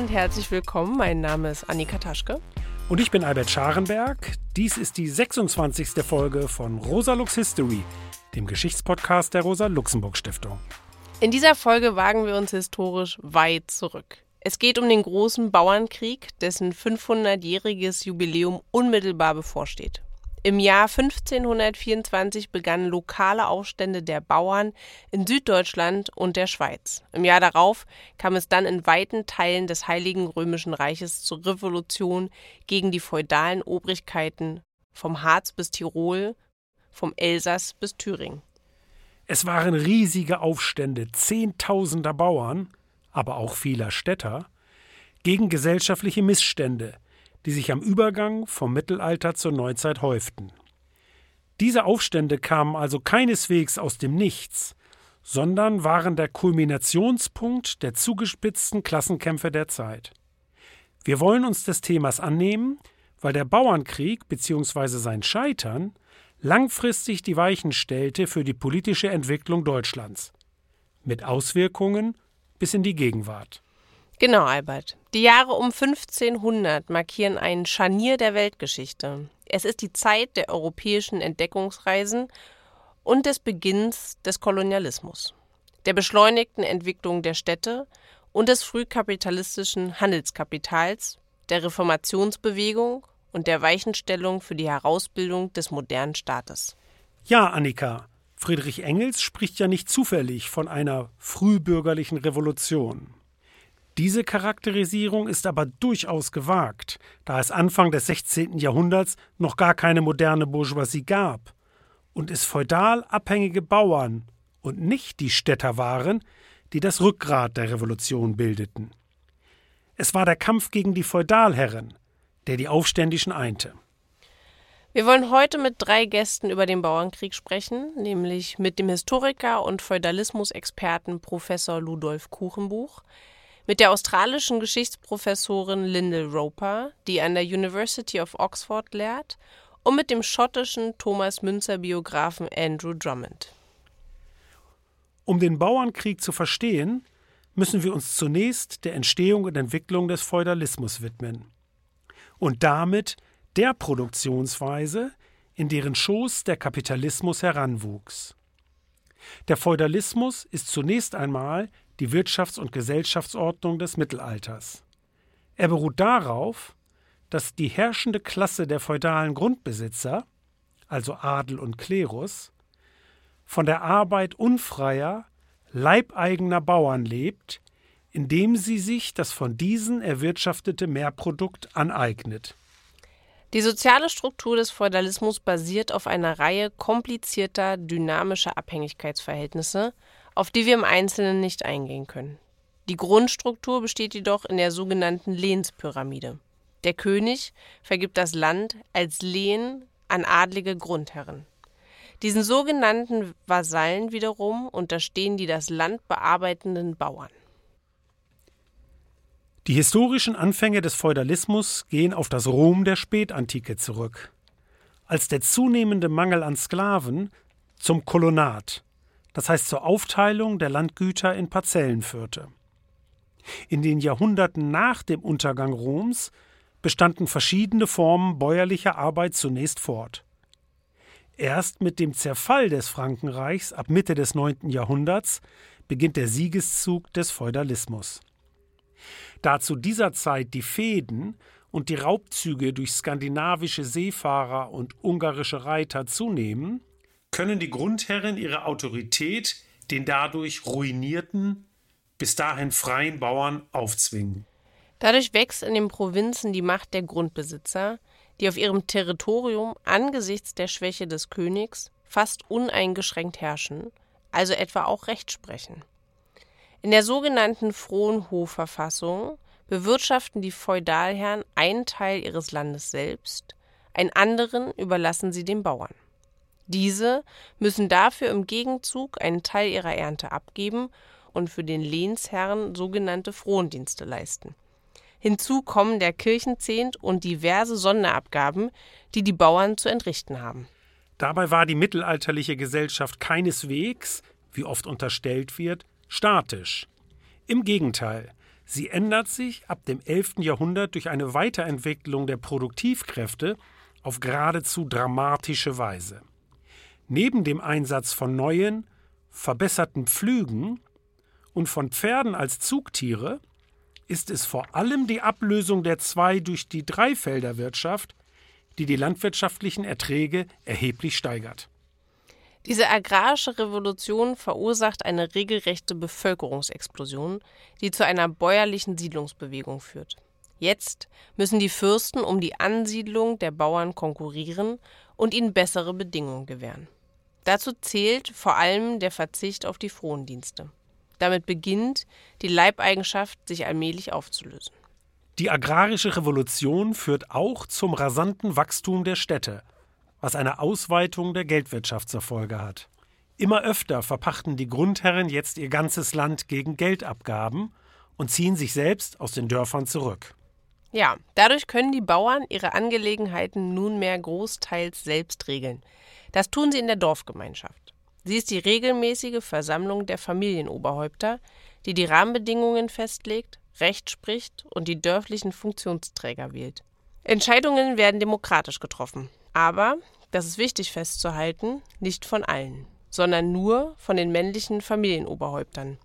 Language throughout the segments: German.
und herzlich willkommen. Mein Name ist Annika Taschke. Und ich bin Albert Scharenberg. Dies ist die 26. Folge von Rosa Lux History, dem Geschichtspodcast der Rosa-Luxemburg-Stiftung. In dieser Folge wagen wir uns historisch weit zurück. Es geht um den großen Bauernkrieg, dessen 500-jähriges Jubiläum unmittelbar bevorsteht. Im Jahr 1524 begannen lokale Aufstände der Bauern in Süddeutschland und der Schweiz. Im Jahr darauf kam es dann in weiten Teilen des Heiligen Römischen Reiches zur Revolution gegen die feudalen Obrigkeiten vom Harz bis Tirol, vom Elsass bis Thüringen. Es waren riesige Aufstände Zehntausender Bauern, aber auch vieler Städter, gegen gesellschaftliche Missstände – die sich am Übergang vom Mittelalter zur Neuzeit häuften. Diese Aufstände kamen also keineswegs aus dem Nichts, sondern waren der Kulminationspunkt der zugespitzten Klassenkämpfe der Zeit. Wir wollen uns des Themas annehmen, weil der Bauernkrieg bzw. sein Scheitern langfristig die Weichen stellte für die politische Entwicklung Deutschlands, mit Auswirkungen bis in die Gegenwart. Genau, Albert. Die Jahre um 1500 markieren ein Scharnier der Weltgeschichte. Es ist die Zeit der europäischen Entdeckungsreisen und des Beginns des Kolonialismus, der beschleunigten Entwicklung der Städte und des frühkapitalistischen Handelskapitals, der Reformationsbewegung und der Weichenstellung für die Herausbildung des modernen Staates. Ja, Annika, Friedrich Engels spricht ja nicht zufällig von einer frühbürgerlichen Revolution. Diese Charakterisierung ist aber durchaus gewagt, da es Anfang des 16. Jahrhunderts noch gar keine moderne Bourgeoisie gab und es feudal abhängige Bauern und nicht die Städter waren, die das Rückgrat der Revolution bildeten. Es war der Kampf gegen die Feudalherren, der die Aufständischen einte. Wir wollen heute mit drei Gästen über den Bauernkrieg sprechen, nämlich mit dem Historiker und Feudalismusexperten Professor Ludolf Kuchenbuch, mit der australischen Geschichtsprofessorin Lyndall Roper, die an der University of Oxford lehrt, und mit dem schottischen Thomas Münzer Biografen Andrew Drummond. Um den Bauernkrieg zu verstehen, müssen wir uns zunächst der Entstehung und Entwicklung des Feudalismus widmen. Und damit der Produktionsweise, in deren Schoß der Kapitalismus heranwuchs. Der Feudalismus ist zunächst einmal die Wirtschafts- und Gesellschaftsordnung des Mittelalters. Er beruht darauf, dass die herrschende Klasse der feudalen Grundbesitzer, also Adel und Klerus, von der Arbeit unfreier, leibeigener Bauern lebt, indem sie sich das von diesen erwirtschaftete Mehrprodukt aneignet. Die soziale Struktur des Feudalismus basiert auf einer Reihe komplizierter, dynamischer Abhängigkeitsverhältnisse, auf die wir im Einzelnen nicht eingehen können. Die Grundstruktur besteht jedoch in der sogenannten Lehnspyramide. Der König vergibt das Land als Lehen an adlige Grundherren. Diesen sogenannten Vasallen wiederum unterstehen die das Land bearbeitenden Bauern. Die historischen Anfänge des Feudalismus gehen auf das Rom der Spätantike zurück, als der zunehmende Mangel an Sklaven zum Kolonat, das heißt zur Aufteilung der Landgüter in Parzellen führte. In den Jahrhunderten nach dem Untergang Roms bestanden verschiedene Formen bäuerlicher Arbeit zunächst fort. Erst mit dem Zerfall des Frankenreichs ab Mitte des 9. Jahrhunderts beginnt der Siegeszug des Feudalismus. Da zu dieser Zeit die Fehden und die Raubzüge durch skandinavische Seefahrer und ungarische Reiter zunehmen, können die Grundherren ihre Autorität den dadurch ruinierten, bis dahin freien Bauern aufzwingen. Dadurch wächst in den Provinzen die Macht der Grundbesitzer, die auf ihrem Territorium angesichts der Schwäche des Königs fast uneingeschränkt herrschen, also etwa auch Recht sprechen. In der sogenannten Frohnhofverfassung bewirtschaften die Feudalherren einen Teil ihres Landes selbst, einen anderen überlassen sie den Bauern. Diese müssen dafür im Gegenzug einen Teil ihrer Ernte abgeben und für den Lehnsherrn sogenannte Frondienste leisten. Hinzu kommen der Kirchenzehnt und diverse Sonderabgaben, die die Bauern zu entrichten haben. Dabei war die mittelalterliche Gesellschaft keineswegs, wie oft unterstellt wird, statisch. Im Gegenteil, Sie ändert sich ab dem 11. Jahrhundert durch eine Weiterentwicklung der Produktivkräfte auf geradezu dramatische Weise. Neben dem Einsatz von neuen, verbesserten Pflügen und von Pferden als Zugtiere ist es vor allem die Ablösung der Zwei- durch die Dreifelderwirtschaft, die die landwirtschaftlichen Erträge erheblich steigert. Diese agrarische Revolution verursacht eine regelrechte Bevölkerungsexplosion, die zu einer bäuerlichen Siedlungsbewegung führt. Jetzt müssen die Fürsten um die Ansiedlung der Bauern konkurrieren und ihnen bessere Bedingungen gewähren. Dazu zählt vor allem der Verzicht auf die Frondienste. Damit beginnt die Leibeigenschaft sich allmählich aufzulösen. Die agrarische Revolution führt auch zum rasanten Wachstum der Städte, was eine Ausweitung der Geldwirtschaft zur Folge hat. Immer öfter verpachten die Grundherren jetzt ihr ganzes Land gegen Geldabgaben und ziehen sich selbst aus den Dörfern zurück. Ja, dadurch können die Bauern ihre Angelegenheiten nunmehr großteils selbst regeln. Das tun sie in der Dorfgemeinschaft. Sie ist die regelmäßige Versammlung der Familienoberhäupter, die die Rahmenbedingungen festlegt, Recht spricht und die dörflichen Funktionsträger wählt. Entscheidungen werden demokratisch getroffen, aber, das ist wichtig festzuhalten, nicht von allen, sondern nur von den männlichen Familienoberhäuptern.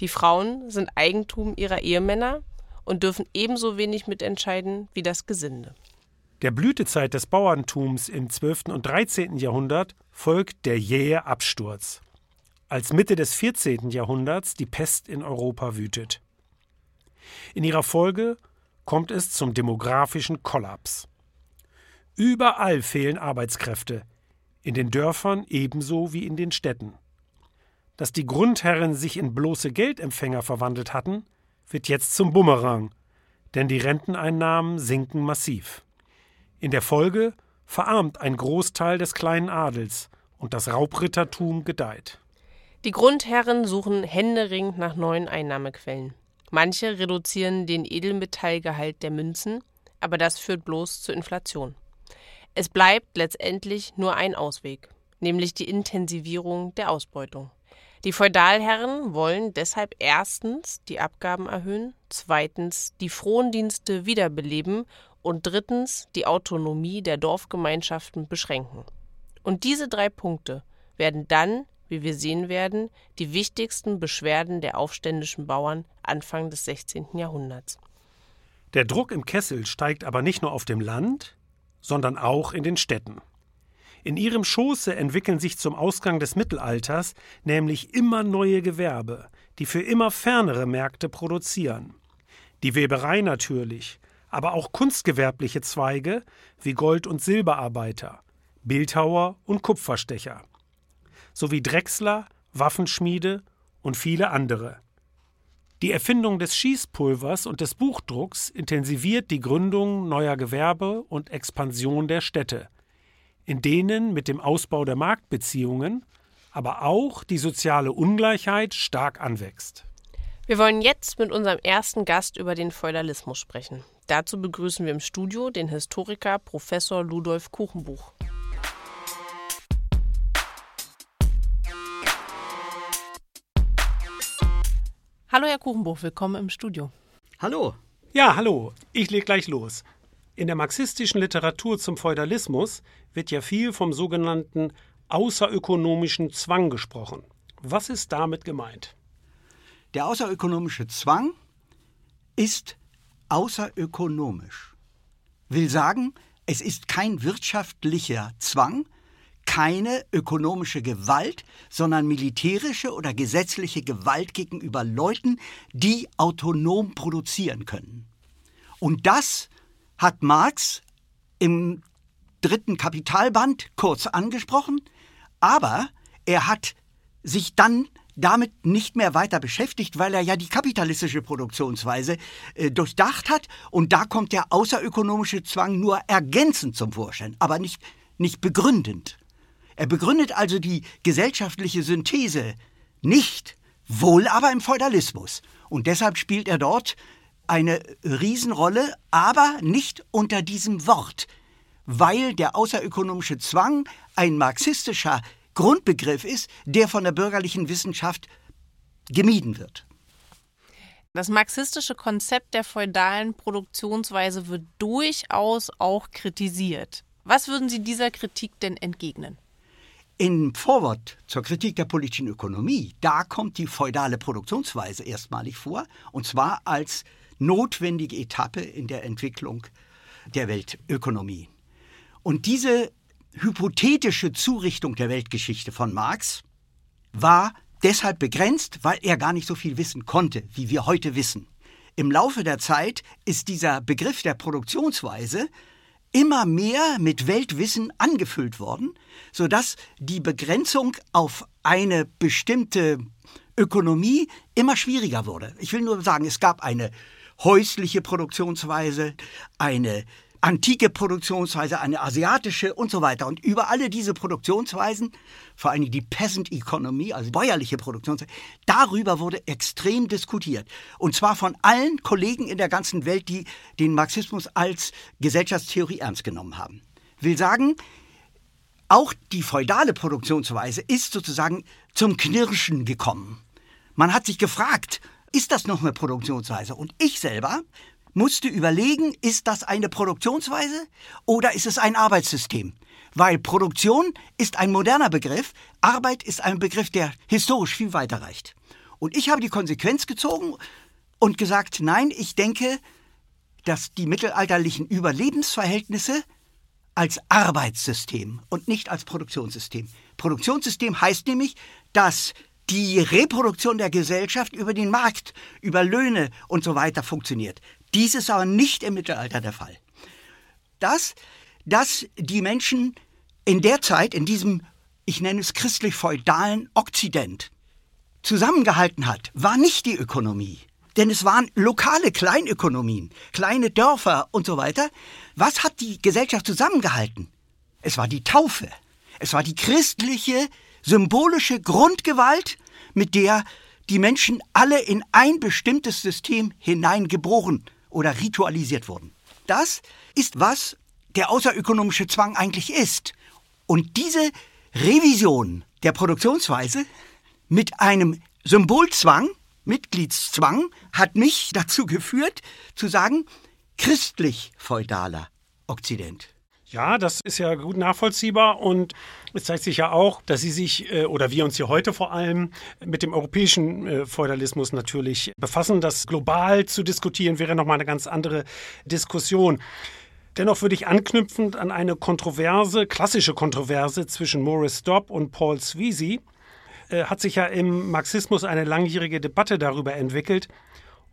Die Frauen sind Eigentum ihrer Ehemänner und dürfen ebenso wenig mitentscheiden wie das Gesinde. Der Blütezeit des Bauerntums im 12. und 13. Jahrhundert folgt der jähe Absturz, als Mitte des 14. Jahrhunderts die Pest in Europa wütet. In ihrer Folge kommt es zum demografischen Kollaps. Überall fehlen Arbeitskräfte, in den Dörfern ebenso wie in den Städten. Dass die Grundherren sich in bloße Geldempfänger verwandelt hatten, wird jetzt zum Bumerang, denn die Renteneinnahmen sinken massiv. In der Folge verarmt ein Großteil des kleinen Adels und das Raubrittertum gedeiht. Die Grundherren suchen händeringend nach neuen Einnahmequellen. Manche reduzieren den Edelmetallgehalt der Münzen, aber das führt bloß zur Inflation. Es bleibt letztendlich nur ein Ausweg, nämlich die Intensivierung der Ausbeutung. Die Feudalherren wollen deshalb erstens die Abgaben erhöhen, zweitens die Frondienste wiederbeleben und drittens die Autonomie der Dorfgemeinschaften beschränken. Und diese drei Punkte werden dann, wie wir sehen werden, die wichtigsten Beschwerden der aufständischen Bauern Anfang des 16. Jahrhunderts. Der Druck im Kessel steigt aber nicht nur auf dem Land, sondern auch in den Städten. In ihrem Schoße entwickeln sich zum Ausgang des Mittelalters nämlich immer neue Gewerbe, die für immer fernere Märkte produzieren. Die Weberei natürlich, aber auch kunstgewerbliche Zweige wie Gold- und Silberarbeiter, Bildhauer und Kupferstecher, sowie Drechsler, Waffenschmiede und viele andere. Die Erfindung des Schießpulvers und des Buchdrucks intensiviert die Gründung neuer Gewerbe und Expansion der Städte, in denen mit dem Ausbau der Marktbeziehungen aber auch die soziale Ungleichheit stark anwächst. Wir wollen jetzt mit unserem ersten Gast über den Feudalismus sprechen. Dazu begrüßen wir im Studio den Historiker Professor Ludolf Kuchenbuch. Hallo Herr Kuchenbuch, willkommen im Studio. Hallo. Ja, hallo. Ich leg gleich los. In der marxistischen Literatur zum Feudalismus wird ja viel vom sogenannten außerökonomischen Zwang gesprochen. Was ist damit gemeint? Der außerökonomische Zwang ist außerökonomisch. Will sagen, es ist kein wirtschaftlicher Zwang, keine ökonomische Gewalt, sondern militärische oder gesetzliche Gewalt gegenüber Leuten, die autonom produzieren können. Und das hat Marx im dritten Kapitalband kurz angesprochen, aber er hat sich dann damit nicht mehr weiter beschäftigt, weil er ja die kapitalistische Produktionsweise äh, durchdacht hat. Und da kommt der außerökonomische Zwang nur ergänzend zum Vorschein, aber nicht, nicht begründend. Er begründet also die gesellschaftliche Synthese nicht, wohl aber im Feudalismus. Und deshalb spielt er dort eine Riesenrolle, aber nicht unter diesem Wort, weil der außerökonomische Zwang ein marxistischer Grundbegriff ist, der von der bürgerlichen Wissenschaft gemieden wird. Das marxistische Konzept der feudalen Produktionsweise wird durchaus auch kritisiert. Was würden Sie dieser Kritik denn entgegnen? Im Vorwort zur Kritik der politischen Ökonomie, da kommt die feudale Produktionsweise erstmalig vor, und zwar als notwendige Etappe in der Entwicklung der Weltökonomie. Und diese hypothetische Zurichtung der Weltgeschichte von Marx war deshalb begrenzt, weil er gar nicht so viel wissen konnte, wie wir heute wissen. Im Laufe der Zeit ist dieser Begriff der Produktionsweise immer mehr mit Weltwissen angefüllt worden, sodass die Begrenzung auf eine bestimmte Ökonomie immer schwieriger wurde. Ich will nur sagen, es gab eine häusliche Produktionsweise, eine antike Produktionsweise, eine asiatische und so weiter. Und über alle diese Produktionsweisen, vor allem die Peasant Economy, also bäuerliche Produktionsweise, darüber wurde extrem diskutiert. Und zwar von allen Kollegen in der ganzen Welt, die den Marxismus als Gesellschaftstheorie ernst genommen haben. Will sagen, auch die feudale Produktionsweise ist sozusagen zum Knirschen gekommen. Man hat sich gefragt, ist das noch eine Produktionsweise? Und ich selber musste überlegen, ist das eine Produktionsweise oder ist es ein Arbeitssystem? Weil Produktion ist ein moderner Begriff, Arbeit ist ein Begriff, der historisch viel weiter reicht. Und ich habe die Konsequenz gezogen und gesagt, nein, ich denke, dass die mittelalterlichen Überlebensverhältnisse als Arbeitssystem und nicht als Produktionssystem. Produktionssystem heißt nämlich, dass die Reproduktion der Gesellschaft über den Markt, über Löhne und so weiter funktioniert. Dies ist aber nicht im Mittelalter der Fall. Das, dass die Menschen in der Zeit, in diesem, ich nenne es christlich-feudalen Okzident, zusammengehalten hat, war nicht die Ökonomie. Denn es waren lokale Kleinökonomien, kleine Dörfer und so weiter. Was hat die Gesellschaft zusammengehalten? Es war die Taufe. Es war die christliche, symbolische Grundgewalt, mit der die Menschen alle in ein bestimmtes System hineingeboren oder ritualisiert wurden. Das ist, was der außerökonomische Zwang eigentlich ist. Und diese Revision der Produktionsweise mit einem Symbolzwang, Mitgliedszwang, hat mich dazu geführt, zu sagen, christlich-feudaler Okzident. Ja, das ist ja gut nachvollziehbar und es zeigt sich ja auch, dass Sie sich äh, oder wir uns hier heute vor allem mit dem europäischen äh, Feudalismus natürlich befassen. Das global zu diskutieren wäre nochmal eine ganz andere Diskussion. Dennoch würde ich anknüpfend an eine Kontroverse, klassische Kontroverse zwischen Maurice Dobb und Paul Sweezy, äh, hat sich ja im Marxismus eine langjährige Debatte darüber entwickelt,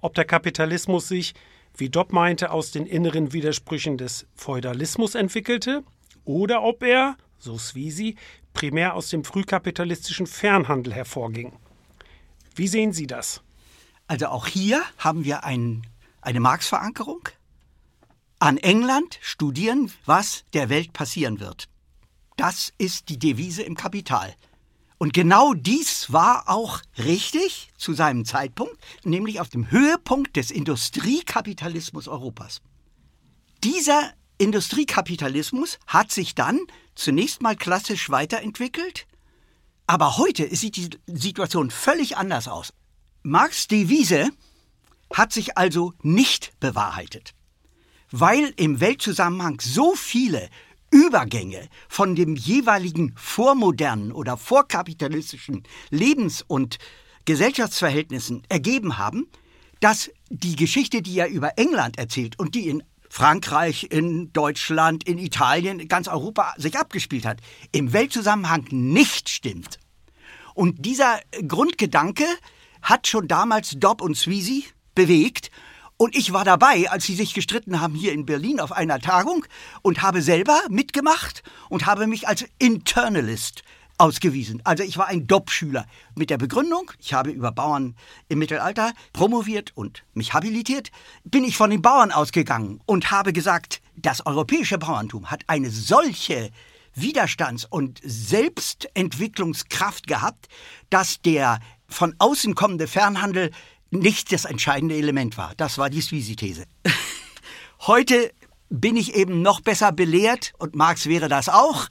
ob der Kapitalismus sich wie Dobb meinte, aus den inneren Widersprüchen des Feudalismus entwickelte oder ob er, so Swisi, primär aus dem frühkapitalistischen Fernhandel hervorging. Wie sehen Sie das? Also auch hier haben wir ein, eine Marx-Verankerung. An England studieren, was der Welt passieren wird. Das ist die Devise im Kapital. Und genau dies war auch richtig zu seinem Zeitpunkt, nämlich auf dem Höhepunkt des Industriekapitalismus Europas. Dieser Industriekapitalismus hat sich dann zunächst mal klassisch weiterentwickelt, aber heute sieht die Situation völlig anders aus. Marx Devise hat sich also nicht bewahrheitet, weil im Weltzusammenhang so viele Übergänge von dem jeweiligen vormodernen oder vorkapitalistischen Lebens- und Gesellschaftsverhältnissen ergeben haben, dass die Geschichte, die er über England erzählt und die in Frankreich, in Deutschland, in Italien, ganz Europa sich abgespielt hat, im Weltzusammenhang nicht stimmt. Und dieser Grundgedanke hat schon damals Dobb und Sweezy bewegt und ich war dabei, als sie sich gestritten haben hier in Berlin auf einer Tagung und habe selber mitgemacht und habe mich als Internalist ausgewiesen. Also ich war ein Dopp-Schüler mit der Begründung, ich habe über Bauern im Mittelalter promoviert und mich habilitiert, bin ich von den Bauern ausgegangen und habe gesagt, das europäische Bauerntum hat eine solche Widerstands- und Selbstentwicklungskraft gehabt, dass der von außen kommende Fernhandel nicht das entscheidende Element war. Das war die Sweezy-These. Heute bin ich eben noch besser belehrt, und Marx wäre das auch,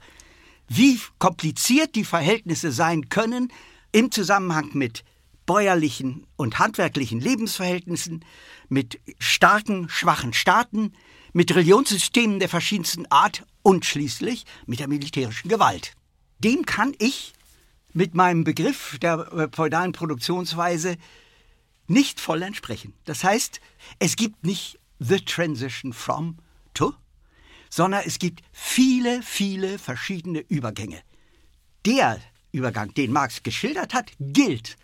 wie kompliziert die Verhältnisse sein können im Zusammenhang mit bäuerlichen und handwerklichen Lebensverhältnissen, mit starken, schwachen Staaten, mit Religionssystemen der verschiedensten Art und schließlich mit der militärischen Gewalt. Dem kann ich mit meinem Begriff der äh, feudalen Produktionsweise nicht voll entsprechen. Das heißt, es gibt nicht the transition from to, sondern es gibt viele, viele verschiedene Übergänge. Der Übergang, den Marx geschildert hat, gilt,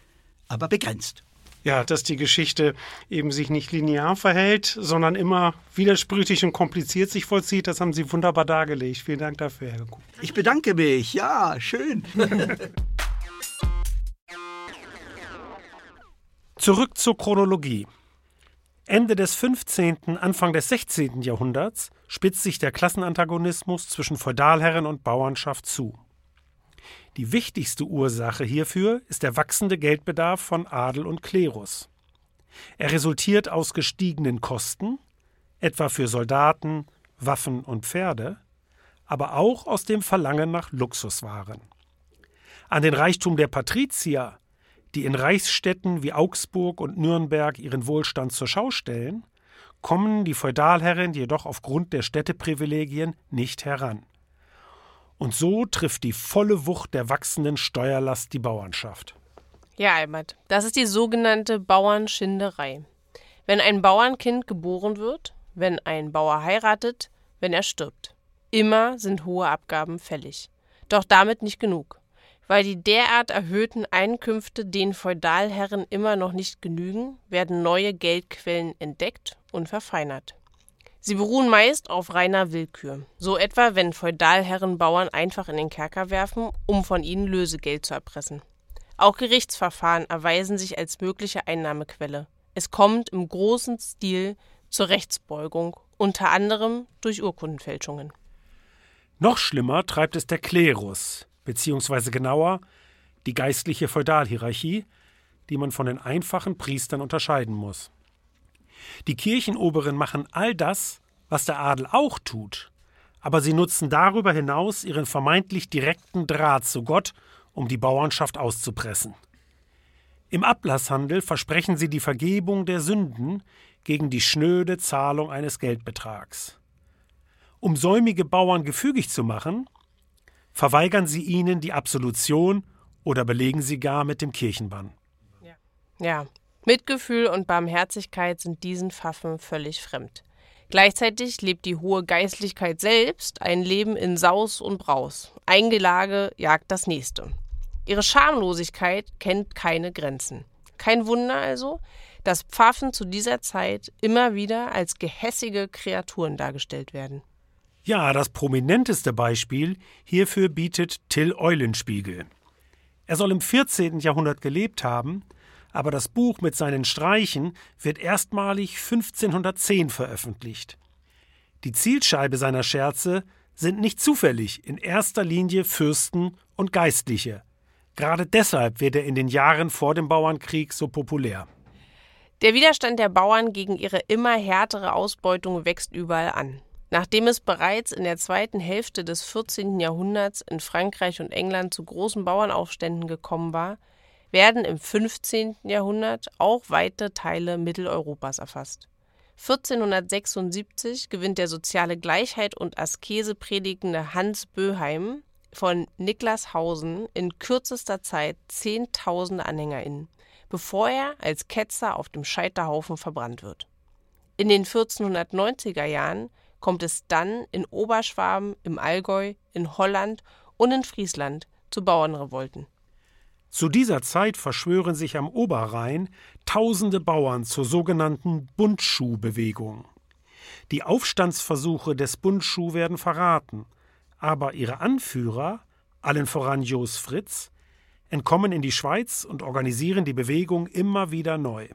aber begrenzt. Ja, dass die Geschichte eben sich nicht linear verhält, sondern immer widersprüchlich und kompliziert sich vollzieht, das haben Sie wunderbar dargelegt. Vielen Dank dafür, Herr Kuh. Ich bedanke mich. Ja, schön. Zurück zur Chronologie. Ende des 15., Anfang des 16. Jahrhunderts spitzt sich der Klassenantagonismus zwischen Feudalherren und Bauernschaft zu. Die wichtigste Ursache hierfür ist der wachsende Geldbedarf von Adel und Klerus. Er resultiert aus gestiegenen Kosten, etwa für Soldaten, Waffen und Pferde, aber auch aus dem Verlangen nach Luxuswaren. An den Reichtum der Patrizier, die in Reichsstädten wie Augsburg und Nürnberg ihren Wohlstand zur Schau stellen, kommen die Feudalherren jedoch aufgrund der Städteprivilegien nicht heran. Und so trifft die volle Wucht der wachsenden Steuerlast die Bauernschaft. Ja, Albert, das ist die sogenannte Bauernschinderei. Wenn ein Bauernkind geboren wird, wenn ein Bauer heiratet, wenn er stirbt. Immer sind hohe Abgaben fällig. Doch damit nicht genug. Weil die derart erhöhten Einkünfte den Feudalherren immer noch nicht genügen, werden neue Geldquellen entdeckt und verfeinert. Sie beruhen meist auf reiner Willkür. So etwa, wenn Feudalherren Bauern einfach in den Kerker werfen, um von ihnen Lösegeld zu erpressen. Auch Gerichtsverfahren erweisen sich als mögliche Einnahmequelle. Es kommt im großen Stil zur Rechtsbeugung, unter anderem durch Urkundenfälschungen. Noch schlimmer treibt es der Klerus, beziehungsweise genauer die geistliche Feudalhierarchie, die man von den einfachen Priestern unterscheiden muss. Die Kirchenoberen machen all das, was der Adel auch tut, aber sie nutzen darüber hinaus ihren vermeintlich direkten Draht zu Gott, um die Bauernschaft auszupressen. Im Ablasshandel versprechen sie die Vergebung der Sünden gegen die schnöde Zahlung eines Geldbetrags. Um säumige Bauern gefügig zu machen, verweigern sie ihnen die Absolution oder belegen sie gar mit dem Kirchenbann. Ja, ja Mitgefühl und Barmherzigkeit sind diesen Pfaffen völlig fremd. Gleichzeitig lebt die hohe Geistlichkeit selbst ein Leben in Saus und Braus. Ein Gelage jagt das nächste. Ihre Schamlosigkeit kennt keine Grenzen. Kein Wunder also, dass Pfaffen zu dieser Zeit immer wieder als gehässige Kreaturen dargestellt werden. Ja, das prominenteste Beispiel hierfür bietet Till Eulenspiegel. Er soll im 14. Jahrhundert gelebt haben aber das Buch mit seinen Streichen wird erstmalig 1510 veröffentlicht. Die Zielscheibe seiner Scherze sind nicht zufällig in erster Linie Fürsten und Geistliche. Gerade deshalb wird er in den Jahren vor dem Bauernkrieg so populär. Der Widerstand der Bauern gegen ihre immer härtere Ausbeutung wächst überall an. Nachdem es bereits in der zweiten Hälfte des 14. Jahrhunderts in Frankreich und England zu großen Bauernaufständen gekommen war, werden im 15. Jahrhundert auch weite Teile Mitteleuropas erfasst. 1476 gewinnt der soziale Gleichheit und Askese predigende Hans Böheim von Niklashausen in kürzester Zeit zehntausende AnhängerInnen, bevor er als Ketzer auf dem Scheiterhaufen verbrannt wird. In den 1490er Jahren kommt es dann in Oberschwaben, im Allgäu, in Holland und in Friesland zu Bauernrevolten. Zu dieser Zeit verschwören sich am Oberrhein tausende Bauern zur sogenannten Bundschuhbewegung. Die Aufstandsversuche des Bundschuh werden verraten, aber ihre Anführer, allen voran Jos Fritz, entkommen in die Schweiz und organisieren die Bewegung immer wieder neu.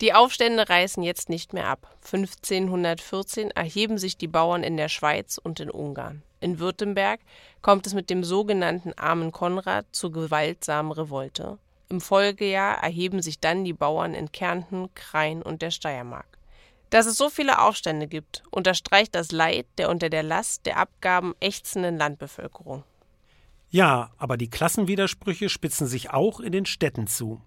Die Aufstände reißen jetzt nicht mehr ab. 1514 erheben sich die Bauern in der Schweiz und in Ungarn. In Württemberg kommt es mit dem sogenannten Armen Konrad zur gewaltsamen Revolte. Im Folgejahr erheben sich dann die Bauern in Kärnten, Krain und der Steiermark. Dass es so viele Aufstände gibt, unterstreicht das Leid der unter der Last der Abgaben ächzenden Landbevölkerung. Ja, aber die Klassenwidersprüche spitzen sich auch in den Städten zu.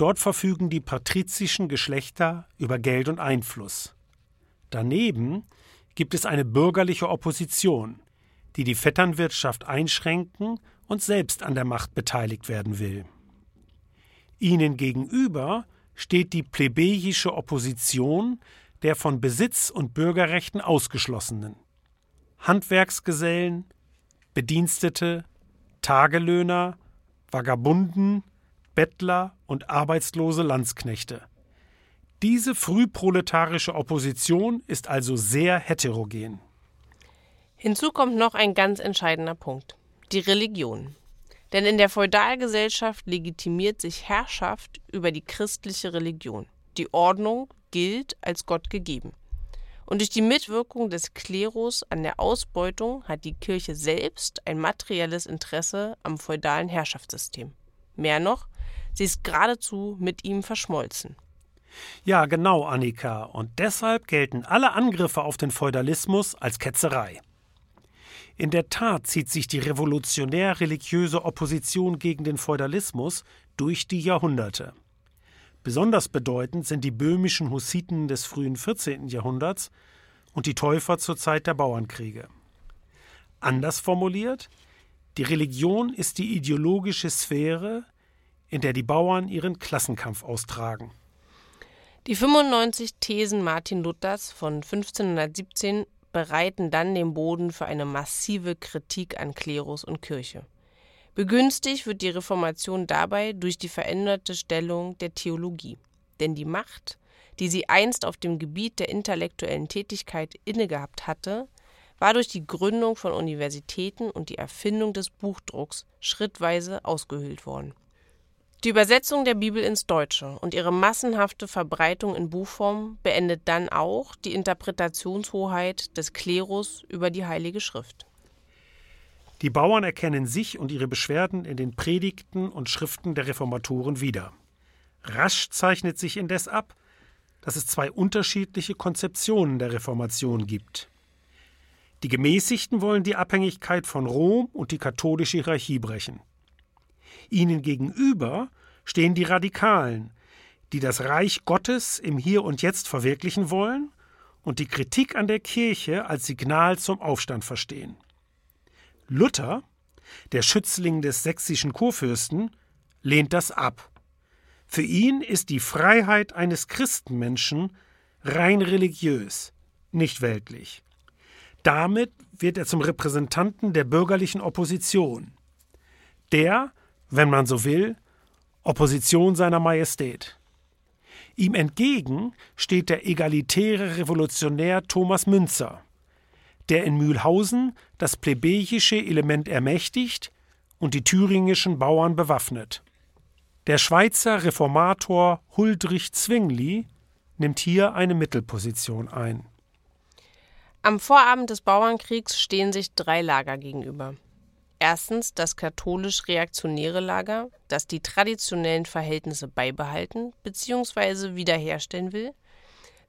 Dort verfügen die patrizischen Geschlechter über Geld und Einfluss. Daneben gibt es eine bürgerliche Opposition, die die Vetternwirtschaft einschränken und selbst an der Macht beteiligt werden will. Ihnen gegenüber steht die plebejische Opposition der von Besitz und Bürgerrechten ausgeschlossenen. Handwerksgesellen, Bedienstete, Tagelöhner, Vagabunden, Bettler und arbeitslose Landsknechte. Diese frühproletarische Opposition ist also sehr heterogen. Hinzu kommt noch ein ganz entscheidender Punkt die Religion. Denn in der Feudalgesellschaft legitimiert sich Herrschaft über die christliche Religion. Die Ordnung gilt als Gott gegeben. Und durch die Mitwirkung des Klerus an der Ausbeutung hat die Kirche selbst ein materielles Interesse am feudalen Herrschaftssystem. Mehr noch, sie ist geradezu mit ihm verschmolzen. Ja, genau, Annika. Und deshalb gelten alle Angriffe auf den Feudalismus als Ketzerei. In der Tat zieht sich die revolutionär-religiöse Opposition gegen den Feudalismus durch die Jahrhunderte. Besonders bedeutend sind die böhmischen Hussiten des frühen 14. Jahrhunderts und die Täufer zur Zeit der Bauernkriege. Anders formuliert, die Religion ist die ideologische Sphäre, in der die Bauern ihren Klassenkampf austragen. Die 95 Thesen Martin Luthers von 1517 bereiten dann den Boden für eine massive Kritik an Klerus und Kirche. Begünstigt wird die Reformation dabei durch die veränderte Stellung der Theologie. Denn die Macht, die sie einst auf dem Gebiet der intellektuellen Tätigkeit innegehabt hatte, war durch die Gründung von Universitäten und die Erfindung des Buchdrucks schrittweise ausgehöhlt worden. Die Übersetzung der Bibel ins Deutsche und ihre massenhafte Verbreitung in Buchform beendet dann auch die Interpretationshoheit des Klerus über die Heilige Schrift. Die Bauern erkennen sich und ihre Beschwerden in den Predigten und Schriften der Reformatoren wieder. Rasch zeichnet sich indes ab, dass es zwei unterschiedliche Konzeptionen der Reformation gibt. Die Gemäßigten wollen die Abhängigkeit von Rom und die katholische Hierarchie brechen. Ihnen gegenüber stehen die Radikalen, die das Reich Gottes im Hier und Jetzt verwirklichen wollen und die Kritik an der Kirche als Signal zum Aufstand verstehen. Luther, der Schützling des sächsischen Kurfürsten, lehnt das ab. Für ihn ist die Freiheit eines Christenmenschen rein religiös, nicht weltlich. Damit wird er zum Repräsentanten der bürgerlichen Opposition. Der wenn man so will, Opposition seiner Majestät. Ihm entgegen steht der egalitäre Revolutionär Thomas Münzer, der in Mühlhausen das plebejische Element ermächtigt und die thüringischen Bauern bewaffnet. Der Schweizer Reformator Huldrych Zwingli nimmt hier eine Mittelposition ein. Am Vorabend des Bauernkriegs stehen sich drei Lager gegenüber. Erstens das katholisch-reaktionäre Lager, das die traditionellen Verhältnisse beibehalten bzw. wiederherstellen will.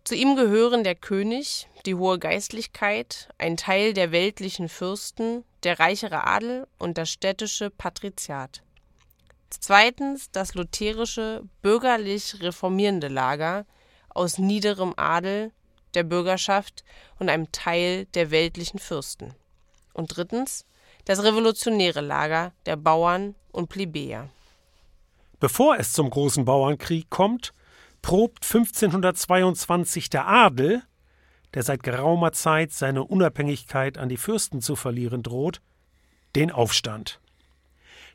Zu ihm gehören der König, die hohe Geistlichkeit, ein Teil der weltlichen Fürsten, der reichere Adel und das städtische Patriziat. Zweitens das lutherische, bürgerlich reformierende Lager aus niederem Adel, der Bürgerschaft und einem Teil der weltlichen Fürsten. Und drittens das revolutionäre Lager der Bauern und Plebejer. Bevor es zum großen Bauernkrieg kommt, probt 1522 der Adel, der seit geraumer Zeit seine Unabhängigkeit an die Fürsten zu verlieren droht, den Aufstand.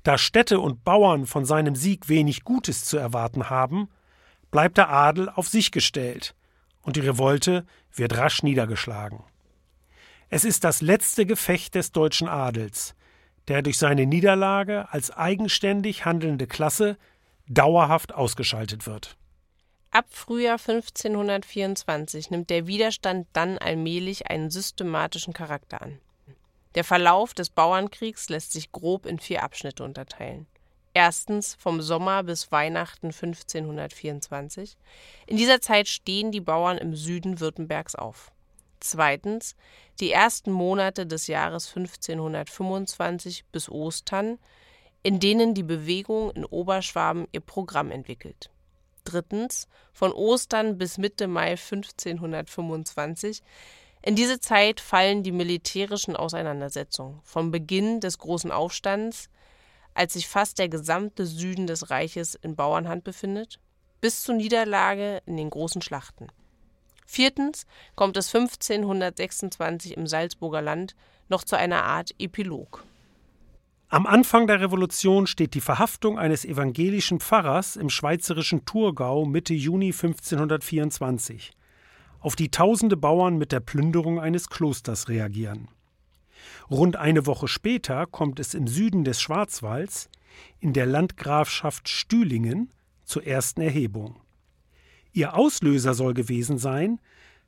Da Städte und Bauern von seinem Sieg wenig Gutes zu erwarten haben, bleibt der Adel auf sich gestellt, und die Revolte wird rasch niedergeschlagen. Es ist das letzte Gefecht des deutschen Adels, der durch seine Niederlage als eigenständig handelnde Klasse dauerhaft ausgeschaltet wird. Ab Frühjahr 1524 nimmt der Widerstand dann allmählich einen systematischen Charakter an. Der Verlauf des Bauernkriegs lässt sich grob in vier Abschnitte unterteilen. Erstens vom Sommer bis Weihnachten 1524. In dieser Zeit stehen die Bauern im Süden Württembergs auf. Zweitens die ersten Monate des Jahres 1525 bis Ostern, in denen die Bewegung in Oberschwaben ihr Programm entwickelt. Drittens, von Ostern bis Mitte Mai 1525. In diese Zeit fallen die militärischen Auseinandersetzungen. Vom Beginn des Großen Aufstands, als sich fast der gesamte Süden des Reiches in Bauernhand befindet, bis zur Niederlage in den großen Schlachten. Viertens kommt es 1526 im Salzburger Land noch zu einer Art Epilog. Am Anfang der Revolution steht die Verhaftung eines evangelischen Pfarrers im schweizerischen Thurgau Mitte Juni 1524, auf die tausende Bauern mit der Plünderung eines Klosters reagieren. Rund eine Woche später kommt es im Süden des Schwarzwalds, in der Landgrafschaft Stühlingen, zur ersten Erhebung. Ihr Auslöser soll gewesen sein,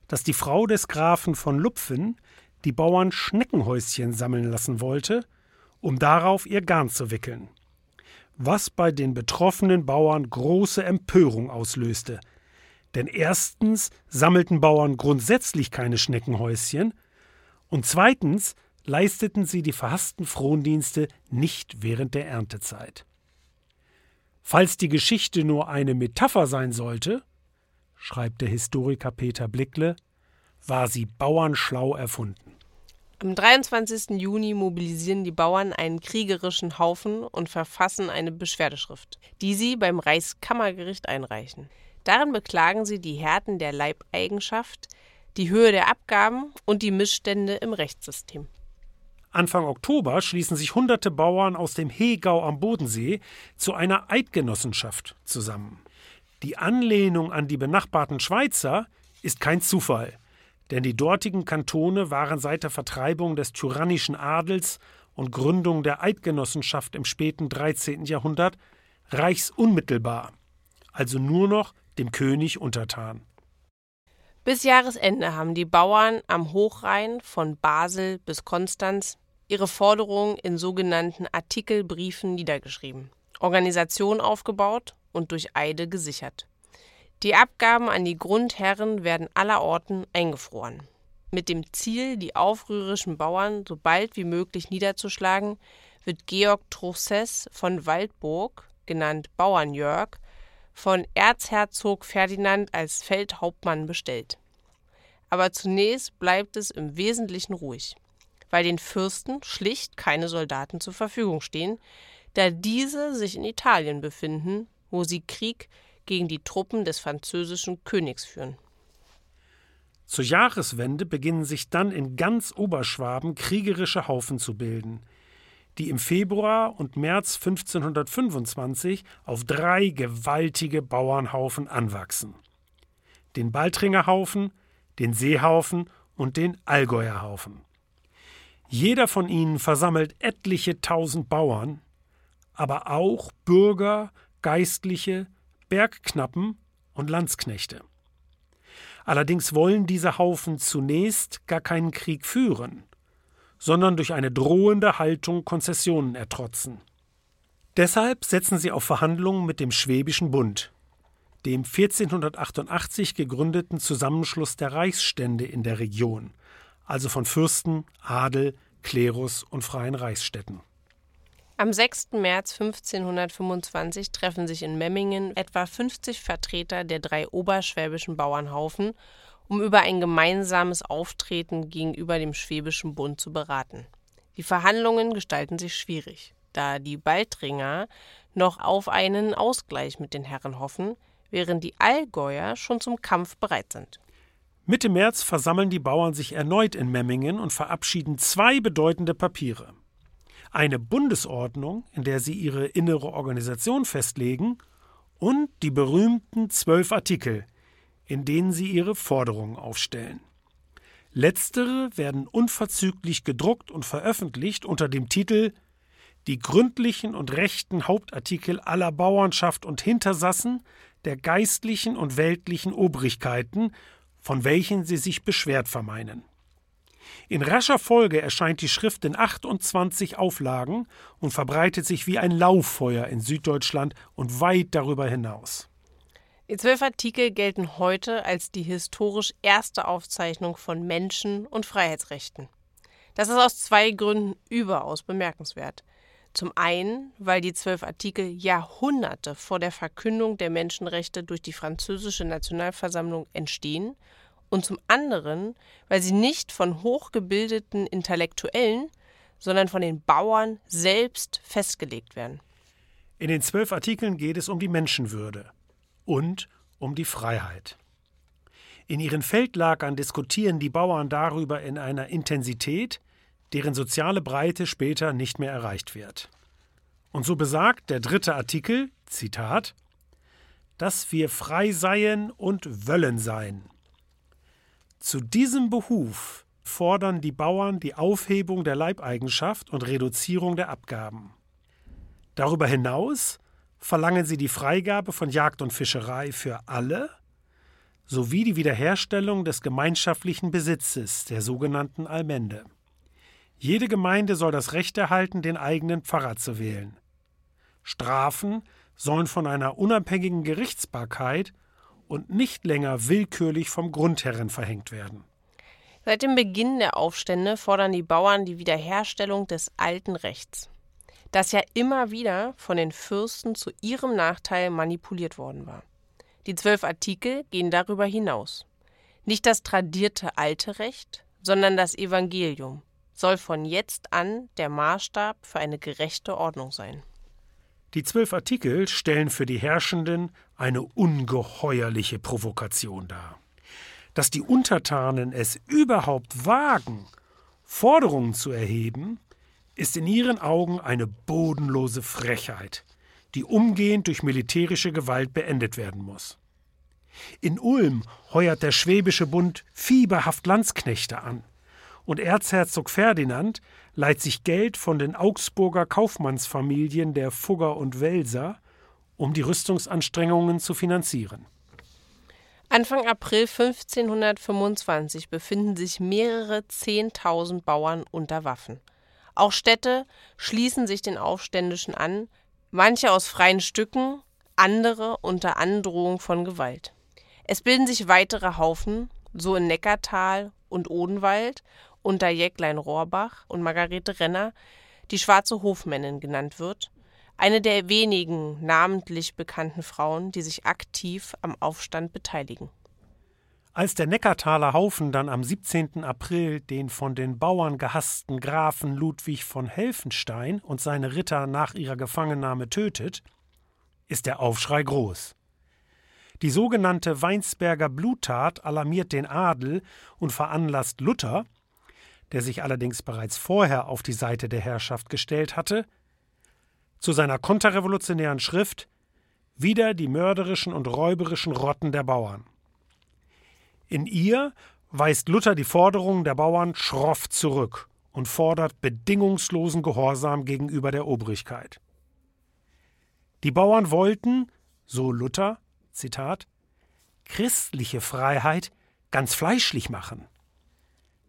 dass die Frau des Grafen von Lupfen die Bauern Schneckenhäuschen sammeln lassen wollte, um darauf ihr Garn zu wickeln. Was bei den betroffenen Bauern große Empörung auslöste. Denn erstens sammelten Bauern grundsätzlich keine Schneckenhäuschen und zweitens leisteten sie die verhassten Frondienste nicht während der Erntezeit. Falls die Geschichte nur eine Metapher sein sollte, schreibt der Historiker Peter Blickle, war sie bauernschlau erfunden. Am 23. Juni mobilisieren die Bauern einen kriegerischen Haufen und verfassen eine Beschwerdeschrift, die sie beim Reichskammergericht einreichen. Darin beklagen sie die Härten der Leibeigenschaft, die Höhe der Abgaben und die Missstände im Rechtssystem. Anfang Oktober schließen sich hunderte Bauern aus dem Hegau am Bodensee zu einer Eidgenossenschaft zusammen. Die Anlehnung an die benachbarten Schweizer ist kein Zufall, denn die dortigen Kantone waren seit der Vertreibung des tyrannischen Adels und Gründung der Eidgenossenschaft im späten 13. Jahrhundert reichsunmittelbar, also nur noch dem König untertan. Bis Jahresende haben die Bauern am Hochrhein von Basel bis Konstanz ihre Forderungen in sogenannten Artikelbriefen niedergeschrieben, Organisation aufgebaut und durch Eide gesichert. Die Abgaben an die Grundherren werden allerorten eingefroren. Mit dem Ziel, die aufrührischen Bauern so bald wie möglich niederzuschlagen, wird Georg Truchsess von Waldburg, genannt Bauernjörg, von Erzherzog Ferdinand als Feldhauptmann bestellt. Aber zunächst bleibt es im Wesentlichen ruhig, weil den Fürsten schlicht keine Soldaten zur Verfügung stehen, da diese sich in Italien befinden wo sie Krieg gegen die Truppen des französischen Königs führen. Zur Jahreswende beginnen sich dann in ganz Oberschwaben kriegerische Haufen zu bilden, die im Februar und März 1525 auf drei gewaltige Bauernhaufen anwachsen: den Baltringer Haufen, den Seehaufen und den Allgäuer Haufen. Jeder von ihnen versammelt etliche tausend Bauern, aber auch Bürger, Geistliche, Bergknappen und Landsknechte. Allerdings wollen diese Haufen zunächst gar keinen Krieg führen, sondern durch eine drohende Haltung Konzessionen ertrotzen. Deshalb setzen sie auf Verhandlungen mit dem Schwäbischen Bund, dem 1488 gegründeten Zusammenschluss der Reichsstände in der Region, also von Fürsten, Adel, Klerus und freien Reichsstädten. Am 6. März 1525 treffen sich in Memmingen etwa 50 Vertreter der drei oberschwäbischen Bauernhaufen, um über ein gemeinsames Auftreten gegenüber dem Schwäbischen Bund zu beraten. Die Verhandlungen gestalten sich schwierig, da die Baltringer noch auf einen Ausgleich mit den Herren hoffen, während die Allgäuer schon zum Kampf bereit sind. Mitte März versammeln die Bauern sich erneut in Memmingen und verabschieden zwei bedeutende Papiere eine Bundesordnung, in der sie ihre innere Organisation festlegen, und die berühmten zwölf Artikel, in denen sie ihre Forderungen aufstellen. Letztere werden unverzüglich gedruckt und veröffentlicht unter dem Titel Die gründlichen und rechten Hauptartikel aller Bauernschaft und Hintersassen der geistlichen und weltlichen Obrigkeiten, von welchen sie sich beschwert vermeinen. In rascher Folge erscheint die Schrift in 28 Auflagen und verbreitet sich wie ein Lauffeuer in Süddeutschland und weit darüber hinaus. Die zwölf Artikel gelten heute als die historisch erste Aufzeichnung von Menschen- und Freiheitsrechten. Das ist aus zwei Gründen überaus bemerkenswert. Zum einen, weil die zwölf Artikel Jahrhunderte vor der Verkündung der Menschenrechte durch die französische Nationalversammlung entstehen und zum anderen, weil sie nicht von hochgebildeten Intellektuellen, sondern von den Bauern selbst festgelegt werden. In den zwölf Artikeln geht es um die Menschenwürde und um die Freiheit. In ihren Feldlagern diskutieren die Bauern darüber in einer Intensität, deren soziale Breite später nicht mehr erreicht wird. Und so besagt der dritte Artikel, Zitat, dass wir frei seien und wollen sein. Zu diesem Behuf fordern die Bauern die Aufhebung der Leibeigenschaft und Reduzierung der Abgaben. Darüber hinaus verlangen sie die Freigabe von Jagd und Fischerei für alle sowie die Wiederherstellung des gemeinschaftlichen Besitzes, der sogenannten Allmende. Jede Gemeinde soll das Recht erhalten, den eigenen Pfarrer zu wählen. Strafen sollen von einer unabhängigen Gerichtsbarkeit und nicht länger willkürlich vom Grundherren verhängt werden. Seit dem Beginn der Aufstände fordern die Bauern die Wiederherstellung des alten Rechts, das ja immer wieder von den Fürsten zu ihrem Nachteil manipuliert worden war. Die zwölf Artikel gehen darüber hinaus. Nicht das tradierte alte Recht, sondern das Evangelium soll von jetzt an der Maßstab für eine gerechte Ordnung sein. Die zwölf Artikel stellen für die Herrschenden eine ungeheuerliche Provokation dar. Dass die Untertanen es überhaupt wagen, Forderungen zu erheben, ist in ihren Augen eine bodenlose Frechheit, die umgehend durch militärische Gewalt beendet werden muss. In Ulm heuert der Schwäbische Bund fieberhaft Landsknechte an, und Erzherzog Ferdinand leiht sich Geld von den Augsburger Kaufmannsfamilien der Fugger und Welser, um die Rüstungsanstrengungen zu finanzieren. Anfang April 1525 befinden sich mehrere Zehntausend Bauern unter Waffen. Auch Städte schließen sich den Aufständischen an, manche aus freien Stücken, andere unter Androhung von Gewalt. Es bilden sich weitere Haufen, so in Neckartal und Odenwald unter Jäcklein Rohrbach und Margarete Renner, die Schwarze Hofmännin genannt wird, eine der wenigen namentlich bekannten Frauen, die sich aktiv am Aufstand beteiligen. Als der Neckartaler Haufen dann am 17. April den von den Bauern gehassten Grafen Ludwig von Helfenstein und seine Ritter nach ihrer Gefangennahme tötet, ist der Aufschrei groß. Die sogenannte Weinsberger Bluttat alarmiert den Adel und veranlasst Luther, der sich allerdings bereits vorher auf die Seite der Herrschaft gestellt hatte, zu seiner konterrevolutionären Schrift Wieder die mörderischen und räuberischen Rotten der Bauern. In ihr weist Luther die Forderungen der Bauern schroff zurück und fordert bedingungslosen Gehorsam gegenüber der Obrigkeit. Die Bauern wollten, so Luther, Zitat, christliche Freiheit ganz fleischlich machen.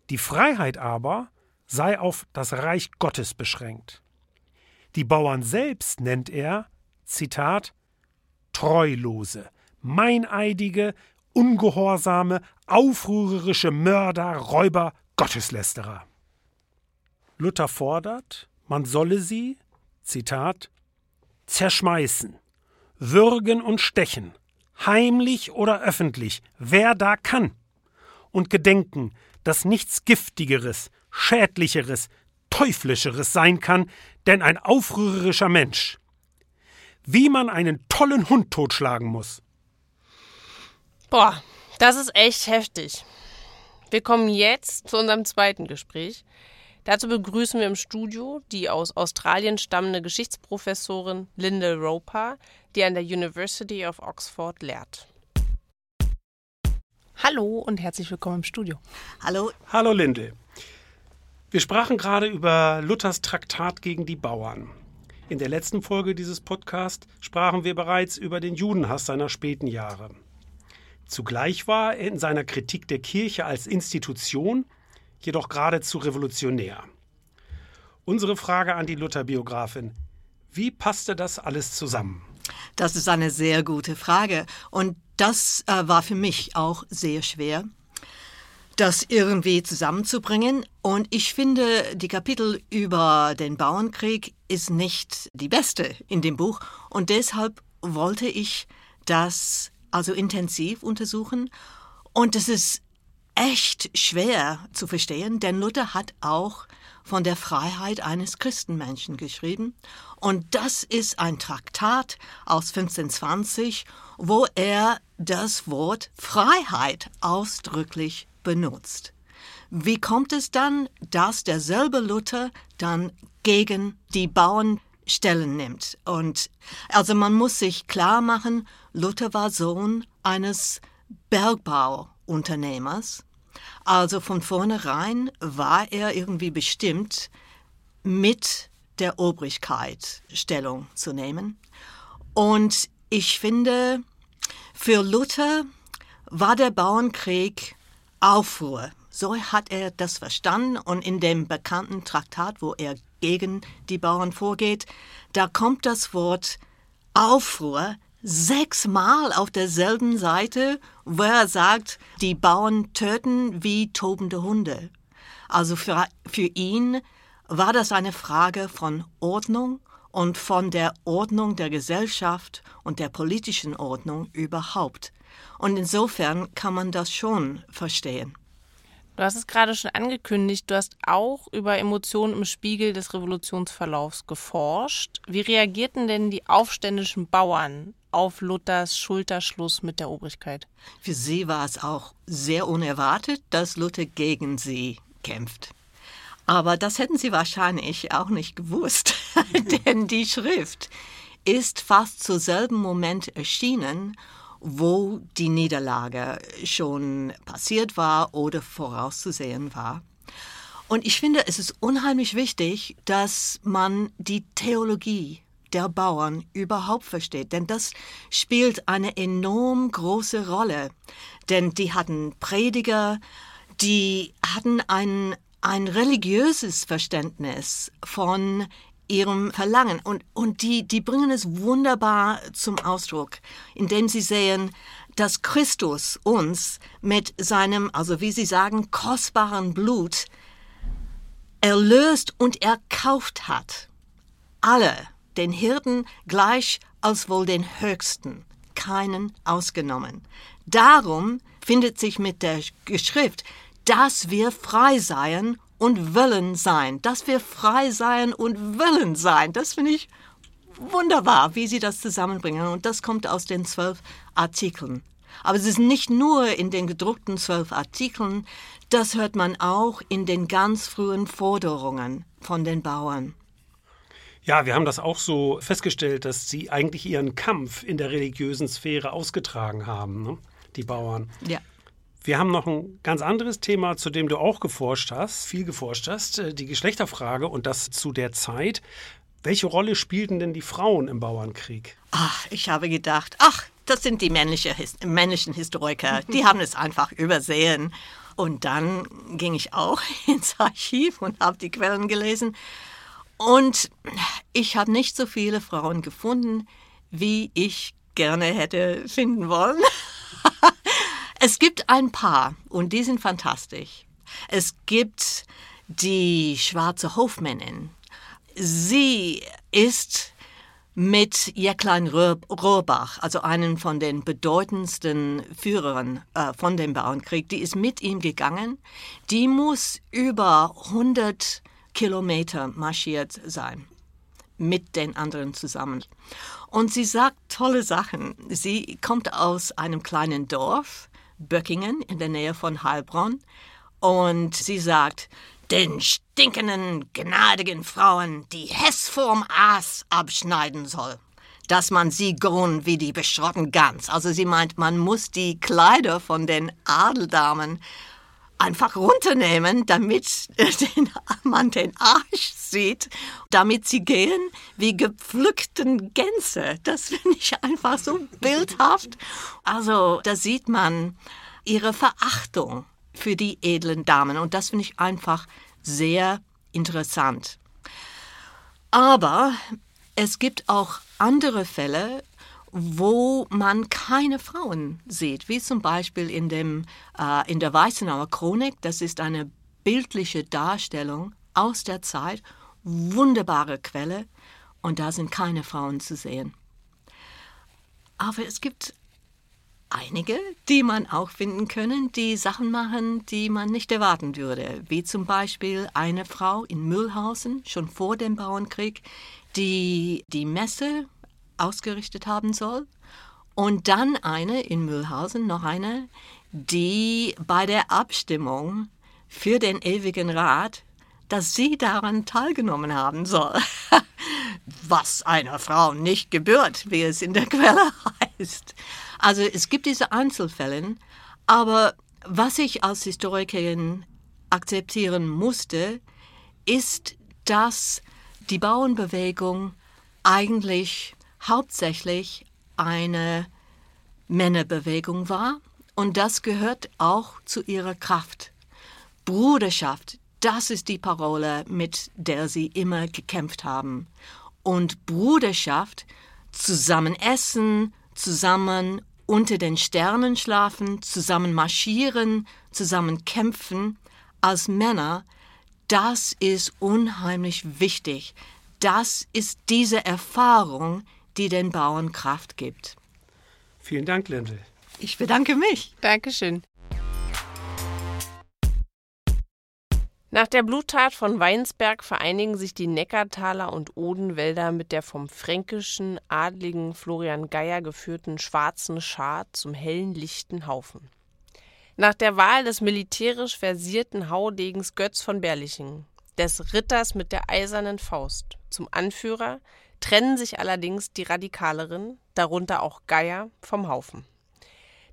Die Freiheit aber sei auf das Reich Gottes beschränkt. Die Bauern selbst nennt er, Zitat, treulose, meineidige, ungehorsame, aufrührerische Mörder, Räuber, Gotteslästerer. Luther fordert, man solle sie, Zitat, zerschmeißen, würgen und stechen, heimlich oder öffentlich, wer da kann, und gedenken, dass nichts Giftigeres, Schädlicheres, Teuflischeres sein kann, denn ein aufrührerischer Mensch. Wie man einen tollen Hund totschlagen muss. Boah, das ist echt heftig. Wir kommen jetzt zu unserem zweiten Gespräch. Dazu begrüßen wir im Studio die aus Australien stammende Geschichtsprofessorin Lyndall Roper, die an der University of Oxford lehrt. Hallo und herzlich willkommen im Studio. Hallo. Hallo Lindel. Wir sprachen gerade über Luthers Traktat gegen die Bauern. In der letzten Folge dieses Podcasts sprachen wir bereits über den Judenhass seiner späten Jahre. Zugleich war er in seiner Kritik der Kirche als Institution jedoch geradezu revolutionär. Unsere Frage an die Luther-Biografin: Wie passte das alles zusammen? Das ist eine sehr gute Frage. Und das äh, war für mich auch sehr schwer. Das irgendwie zusammenzubringen. Und ich finde, die Kapitel über den Bauernkrieg ist nicht die beste in dem Buch. Und deshalb wollte ich das also intensiv untersuchen. Und es ist echt schwer zu verstehen, denn Luther hat auch von der Freiheit eines Christenmenschen geschrieben. Und das ist ein Traktat aus 1520, wo er das Wort Freiheit ausdrücklich benutzt. Wie kommt es dann, dass derselbe Luther dann gegen die Bauern Stellen nimmt? Und also man muss sich klar machen, Luther war Sohn eines Bergbauunternehmers. Also von vornherein war er irgendwie bestimmt, mit der Obrigkeit Stellung zu nehmen. Und ich finde, für Luther war der Bauernkrieg Aufruhr. So hat er das verstanden und in dem bekannten Traktat, wo er gegen die Bauern vorgeht, da kommt das Wort Aufruhr sechsmal auf derselben Seite, wo er sagt, die Bauern töten wie tobende Hunde. Also für, für ihn war das eine Frage von Ordnung und von der Ordnung der Gesellschaft und der politischen Ordnung überhaupt. Und insofern kann man das schon verstehen. Du hast es gerade schon angekündigt, du hast auch über Emotionen im Spiegel des Revolutionsverlaufs geforscht. Wie reagierten denn die aufständischen Bauern auf Luthers Schulterschluss mit der Obrigkeit? Für sie war es auch sehr unerwartet, dass Luther gegen sie kämpft. Aber das hätten sie wahrscheinlich auch nicht gewusst, denn die Schrift ist fast zur selben Moment erschienen wo die Niederlage schon passiert war oder vorauszusehen war. Und ich finde, es ist unheimlich wichtig, dass man die Theologie der Bauern überhaupt versteht, denn das spielt eine enorm große Rolle. Denn die hatten Prediger, die hatten ein, ein religiöses Verständnis von ihrem Verlangen. Und, und die, die bringen es wunderbar zum Ausdruck, indem sie sehen, dass Christus uns mit seinem, also wie sie sagen, kostbaren Blut erlöst und erkauft hat. Alle, den Hirten gleich als wohl den Höchsten, keinen ausgenommen. Darum findet sich mit der Geschrift, dass wir frei seien und wollen sein, dass wir frei sein und wollen sein. Das finde ich wunderbar, wie Sie das zusammenbringen. Und das kommt aus den zwölf Artikeln. Aber es ist nicht nur in den gedruckten zwölf Artikeln, das hört man auch in den ganz frühen Forderungen von den Bauern. Ja, wir haben das auch so festgestellt, dass sie eigentlich ihren Kampf in der religiösen Sphäre ausgetragen haben, ne? die Bauern. Ja. Wir haben noch ein ganz anderes Thema, zu dem du auch geforscht hast, viel geforscht hast, äh, die Geschlechterfrage und das zu der Zeit. Welche Rolle spielten denn die Frauen im Bauernkrieg? Ach, ich habe gedacht, ach, das sind die männliche, männlichen Historiker, die haben es einfach übersehen. Und dann ging ich auch ins Archiv und habe die Quellen gelesen. Und ich habe nicht so viele Frauen gefunden, wie ich gerne hätte finden wollen. Es gibt ein paar und die sind fantastisch. Es gibt die schwarze Hofmännin. Sie ist mit Jäcklein Rohrbach, also einem von den bedeutendsten Führern äh, von dem Bauernkrieg, die ist mit ihm gegangen. Die muss über 100 Kilometer marschiert sein, mit den anderen zusammen. Und sie sagt tolle Sachen. Sie kommt aus einem kleinen Dorf Böckingen in der Nähe von Heilbronn. Und sie sagt, den stinkenden, gnadigen Frauen die Hess vorm Aas abschneiden soll, dass man sie grun wie die beschrotten Gans. Also sie meint, man muss die Kleider von den Adeldamen einfach runternehmen, damit den, man den Arsch sieht, damit sie gehen wie gepflückten Gänse. Das finde ich einfach so bildhaft. Also da sieht man ihre Verachtung für die edlen Damen und das finde ich einfach sehr interessant. Aber es gibt auch andere Fälle, wo man keine Frauen sieht, wie zum Beispiel in, dem, äh, in der Weißenauer Chronik. Das ist eine bildliche Darstellung aus der Zeit, wunderbare Quelle, und da sind keine Frauen zu sehen. Aber es gibt einige, die man auch finden können, die Sachen machen, die man nicht erwarten würde. Wie zum Beispiel eine Frau in Mühlhausen, schon vor dem Bauernkrieg, die die Messe ausgerichtet haben soll. Und dann eine in Mühlhausen, noch eine, die bei der Abstimmung für den ewigen Rat, dass sie daran teilgenommen haben soll. Was einer Frau nicht gebührt, wie es in der Quelle heißt. Also es gibt diese Einzelfälle, aber was ich als Historikerin akzeptieren musste, ist, dass die Bauernbewegung eigentlich hauptsächlich eine Männerbewegung war und das gehört auch zu ihrer Kraft. Bruderschaft, das ist die Parole, mit der sie immer gekämpft haben. Und Bruderschaft, zusammen essen, zusammen unter den Sternen schlafen, zusammen marschieren, zusammen kämpfen, als Männer, das ist unheimlich wichtig. Das ist diese Erfahrung, die den Bauern Kraft gibt. Vielen Dank, Lendl. Ich bedanke mich. Dankeschön. Nach der Bluttat von Weinsberg vereinigen sich die Neckartaler und Odenwälder mit der vom fränkischen Adligen Florian Geier geführten schwarzen Schar zum hellen, lichten Haufen. Nach der Wahl des militärisch versierten Haudegens Götz von Berlichingen, des Ritters mit der eisernen Faust, zum Anführer, trennen sich allerdings die Radikaleren, darunter auch Geier, vom Haufen.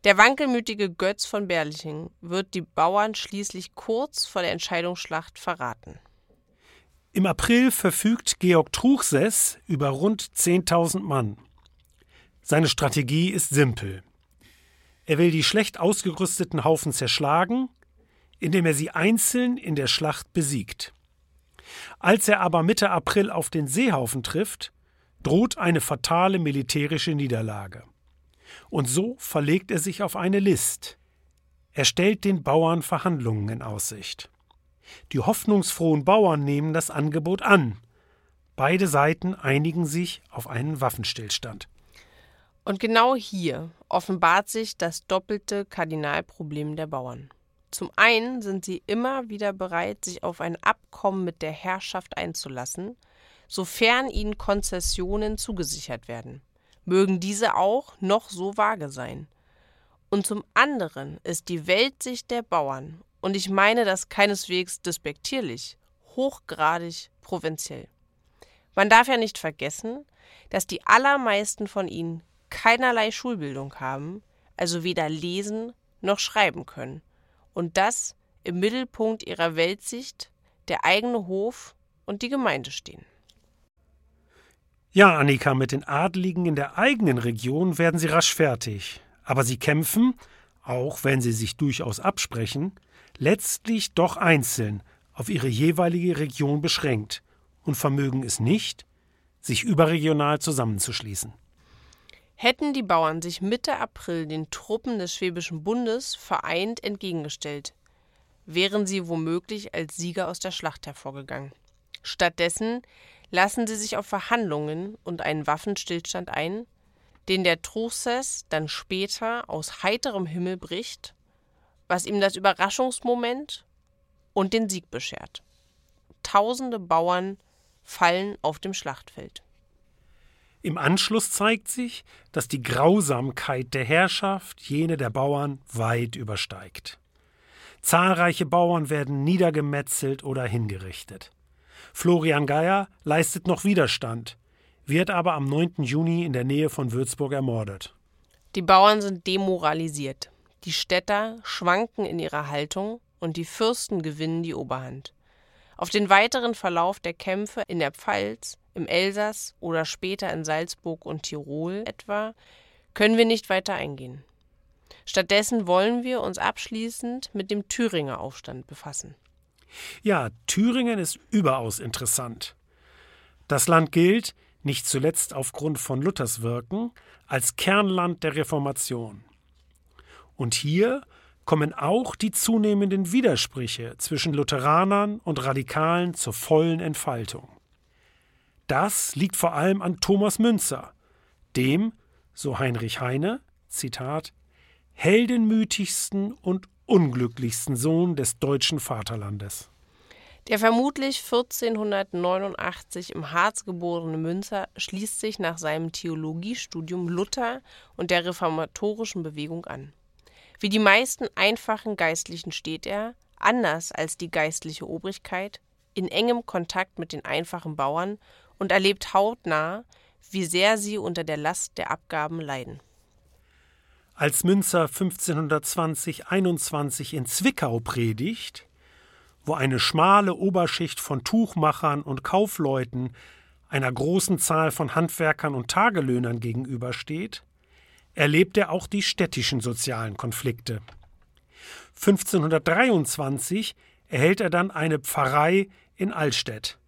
Der wankelmütige Götz von Berlichingen wird die Bauern schließlich kurz vor der Entscheidungsschlacht verraten. Im April verfügt Georg Truchsess über rund 10.000 Mann. Seine Strategie ist simpel. Er will die schlecht ausgerüsteten Haufen zerschlagen, indem er sie einzeln in der Schlacht besiegt. Als er aber Mitte April auf den Seehaufen trifft, droht eine fatale militärische Niederlage. Und so verlegt er sich auf eine List. Er stellt den Bauern Verhandlungen in Aussicht. Die hoffnungsfrohen Bauern nehmen das Angebot an. Beide Seiten einigen sich auf einen Waffenstillstand. Und genau hier offenbart sich das doppelte Kardinalproblem der Bauern. Zum einen sind sie immer wieder bereit, sich auf ein Abkommen mit der Herrschaft einzulassen, sofern ihnen Konzessionen zugesichert werden mögen diese auch noch so vage sein. Und zum anderen ist die Weltsicht der Bauern, und ich meine das keineswegs despektierlich, hochgradig provinziell. Man darf ja nicht vergessen, dass die allermeisten von ihnen keinerlei Schulbildung haben, also weder lesen noch schreiben können, und das im Mittelpunkt ihrer Weltsicht der eigene Hof und die Gemeinde stehen. Ja, Annika, mit den Adligen in der eigenen Region werden sie rasch fertig. Aber sie kämpfen, auch wenn sie sich durchaus absprechen, letztlich doch einzeln auf ihre jeweilige Region beschränkt und vermögen es nicht, sich überregional zusammenzuschließen. Hätten die Bauern sich Mitte April den Truppen des Schwäbischen Bundes vereint entgegengestellt, wären sie womöglich als Sieger aus der Schlacht hervorgegangen. Stattdessen lassen sie sich auf Verhandlungen und einen Waffenstillstand ein, den der Truchsess dann später aus heiterem Himmel bricht, was ihm das Überraschungsmoment und den Sieg beschert. Tausende Bauern fallen auf dem Schlachtfeld. Im Anschluss zeigt sich, dass die Grausamkeit der Herrschaft jene der Bauern weit übersteigt. Zahlreiche Bauern werden niedergemetzelt oder hingerichtet. Florian Geier leistet noch Widerstand, wird aber am 9. Juni in der Nähe von Würzburg ermordet. Die Bauern sind demoralisiert. Die Städter schwanken in ihrer Haltung und die Fürsten gewinnen die Oberhand. Auf den weiteren Verlauf der Kämpfe in der Pfalz, im Elsass oder später in Salzburg und Tirol etwa können wir nicht weiter eingehen. Stattdessen wollen wir uns abschließend mit dem Thüringer Aufstand befassen. Ja, Thüringen ist überaus interessant. Das Land gilt, nicht zuletzt aufgrund von Luthers Wirken, als Kernland der Reformation. Und hier kommen auch die zunehmenden Widersprüche zwischen Lutheranern und Radikalen zur vollen Entfaltung. Das liegt vor allem an Thomas Münzer, dem, so Heinrich Heine, Zitat, heldenmütigsten und unglücklichsten Sohn des deutschen Vaterlandes. Der vermutlich 1489 im Harz geborene Münzer schließt sich nach seinem Theologiestudium Luther und der reformatorischen Bewegung an. Wie die meisten einfachen Geistlichen steht er, anders als die geistliche Obrigkeit, in engem Kontakt mit den einfachen Bauern und erlebt hautnah, wie sehr sie unter der Last der Abgaben leiden. Als Münzer 1520-21 in Zwickau predigt, wo eine schmale Oberschicht von Tuchmachern und Kaufleuten einer großen Zahl von Handwerkern und Tagelöhnern gegenübersteht, erlebt er auch die städtischen sozialen Konflikte. 1523 erhält er dann eine Pfarrei in Altstedt.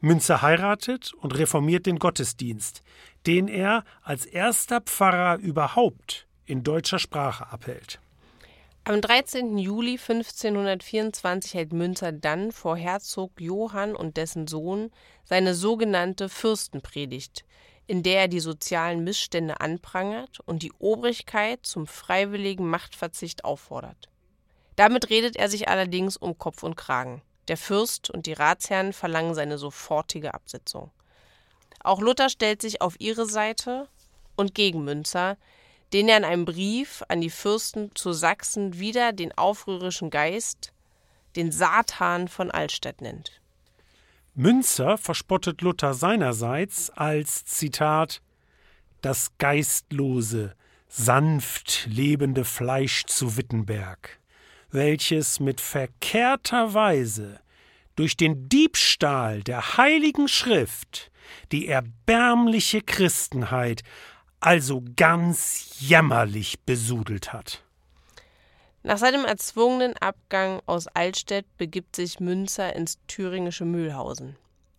Münzer heiratet und reformiert den Gottesdienst, den er als erster Pfarrer überhaupt in deutscher Sprache abhält. Am 13. Juli 1524 hält Münzer dann vor Herzog Johann und dessen Sohn seine sogenannte Fürstenpredigt, in der er die sozialen Missstände anprangert und die Obrigkeit zum freiwilligen Machtverzicht auffordert. Damit redet er sich allerdings um Kopf und Kragen. Der Fürst und die Ratsherren verlangen seine sofortige Absetzung. Auch Luther stellt sich auf ihre Seite und gegen Münzer, den er in einem Brief an die Fürsten zu Sachsen wieder den aufrührischen Geist, den Satan von Altstädt nennt. Münzer verspottet Luther seinerseits als Zitat das geistlose, sanft lebende Fleisch zu Wittenberg, welches mit verkehrter Weise durch den Diebstahl der heiligen Schrift die erbärmliche Christenheit also ganz jämmerlich besudelt hat. Nach seinem erzwungenen Abgang aus Altstedt begibt sich Münzer ins thüringische Mühlhausen.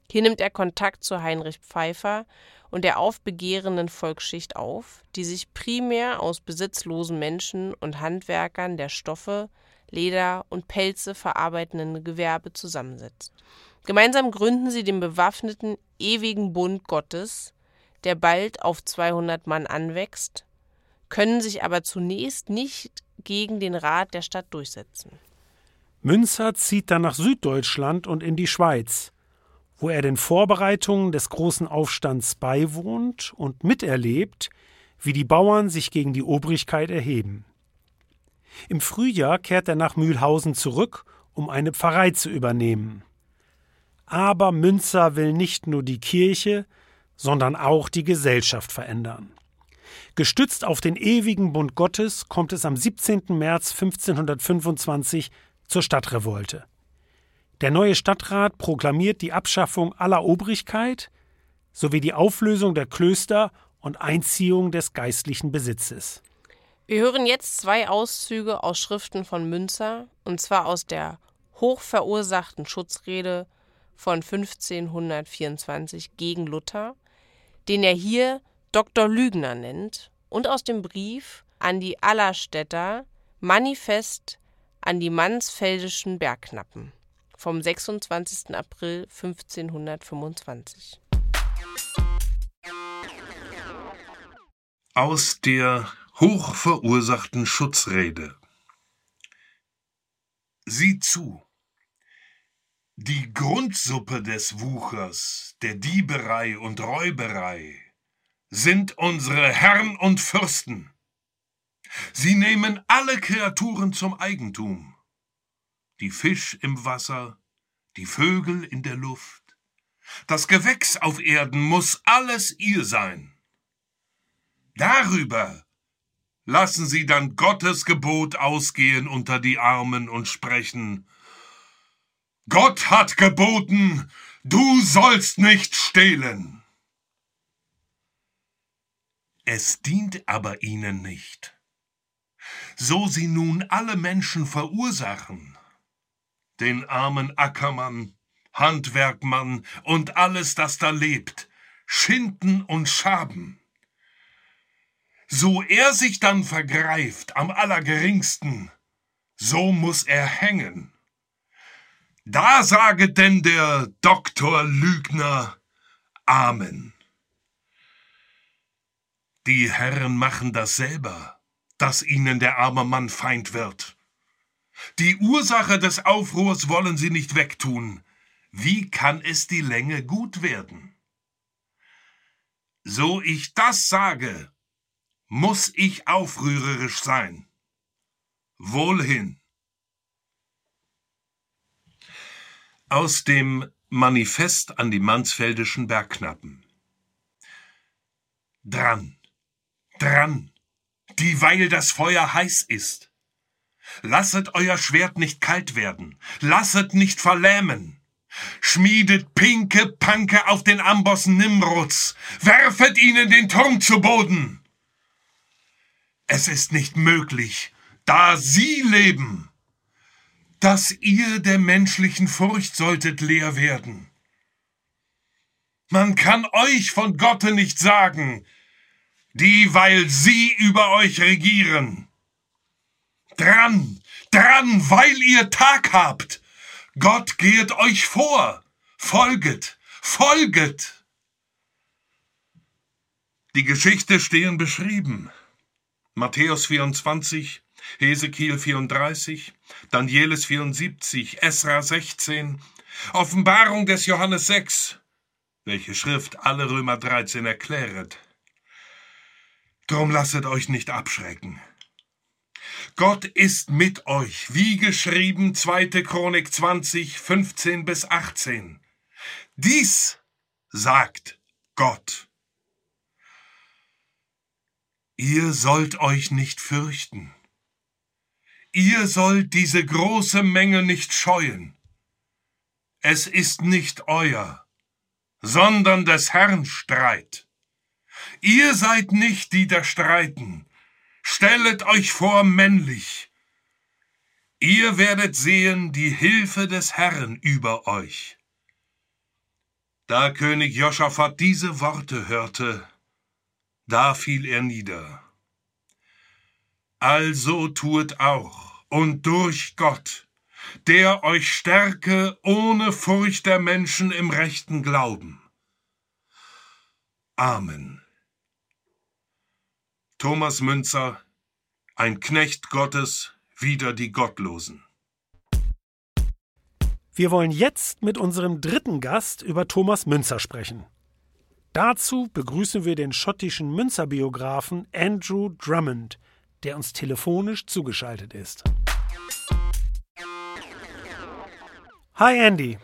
Hier nimmt er Kontakt zu Heinrich Pfeiffer und der aufbegehrenden Volksschicht auf, die sich primär aus besitzlosen Menschen und Handwerkern der Stoffe, Leder und Pelze verarbeitenden Gewerbe zusammensetzt. Gemeinsam gründen sie den bewaffneten Ewigen Bund Gottes, der bald auf 200 Mann anwächst, können sich aber zunächst nicht gegen den Rat der Stadt durchsetzen. Münzer zieht dann nach Süddeutschland und in die Schweiz, wo er den Vorbereitungen des großen Aufstands beiwohnt und miterlebt, wie die Bauern sich gegen die Obrigkeit erheben. Im Frühjahr kehrt er nach Mühlhausen zurück, um eine Pfarrei zu übernehmen. Aber Münzer will nicht nur die Kirche, sondern auch die Gesellschaft verändern. Gestützt auf den ewigen Bund Gottes kommt es am 17. März 1525 zur Stadtrevolte. Der neue Stadtrat proklamiert die Abschaffung aller Obrigkeit sowie die Auflösung der Klöster und Einziehung des geistlichen Besitzes. Wir hören jetzt zwei Auszüge aus Schriften von Münzer, und zwar aus der hochverursachten Schutzrede von 1524 gegen Luther den er hier Dr. Lügner nennt, und aus dem Brief an die Allerstädter Manifest an die Mansfeldischen Bergknappen vom 26. April 1525. Aus der hochverursachten Schutzrede. Sieh zu. Die Grundsuppe des Wuchers, der Dieberei und Räuberei sind unsere Herren und Fürsten. Sie nehmen alle Kreaturen zum Eigentum. Die Fisch im Wasser, die Vögel in der Luft, das Gewächs auf Erden muss alles ihr sein. Darüber lassen sie dann Gottes Gebot ausgehen unter die Armen und sprechen, Gott hat geboten, du sollst nicht stehlen. Es dient aber ihnen nicht. So sie nun alle Menschen verursachen, den armen Ackermann, Handwerkmann und alles, das da lebt, schinden und schaben. So er sich dann vergreift am allergeringsten, so muss er hängen. Da sage denn der Doktor Lügner Amen. Die Herren machen das selber, dass ihnen der arme Mann Feind wird. Die Ursache des Aufruhrs wollen sie nicht wegtun. Wie kann es die Länge gut werden? So ich das sage, muss ich aufrührerisch sein. Wohlhin. Aus dem Manifest an die Mansfeldischen Bergknappen. Dran, dran, dieweil das Feuer heiß ist. Lasset euer Schwert nicht kalt werden, lasset nicht verlähmen. Schmiedet pinke Panke auf den Ambossen Nimrods, werfet ihnen den Turm zu Boden. Es ist nicht möglich, da sie leben, dass ihr der menschlichen Furcht solltet leer werden. Man kann euch von Gotte nicht sagen, dieweil sie über euch regieren. Dran, dran, weil ihr Tag habt. Gott gehet euch vor. Folget, folget. Die Geschichte stehen beschrieben. Matthäus 24, Hesekiel 34, Danielis 74, Esra 16, Offenbarung des Johannes 6, welche Schrift alle Römer 13 erkläret. Drum lasset euch nicht abschrecken. Gott ist mit euch, wie geschrieben 2. Chronik 20, 15 bis 18. Dies sagt Gott. Ihr sollt euch nicht fürchten. Ihr sollt diese große Menge nicht scheuen. Es ist nicht euer, sondern des Herrn Streit. Ihr seid nicht die da streiten. Stellet euch vor männlich. Ihr werdet sehen die Hilfe des Herrn über euch. Da König Joschafat diese Worte hörte, da fiel er nieder. Also tuet auch und durch Gott, der euch stärke ohne Furcht der Menschen im rechten Glauben. Amen. Thomas Münzer, ein Knecht Gottes, wider die Gottlosen. Wir wollen jetzt mit unserem dritten Gast über Thomas Münzer sprechen. Dazu begrüßen wir den schottischen Münzer-Biografen Andrew Drummond, der uns telefonisch zugeschaltet ist. Hi Andy.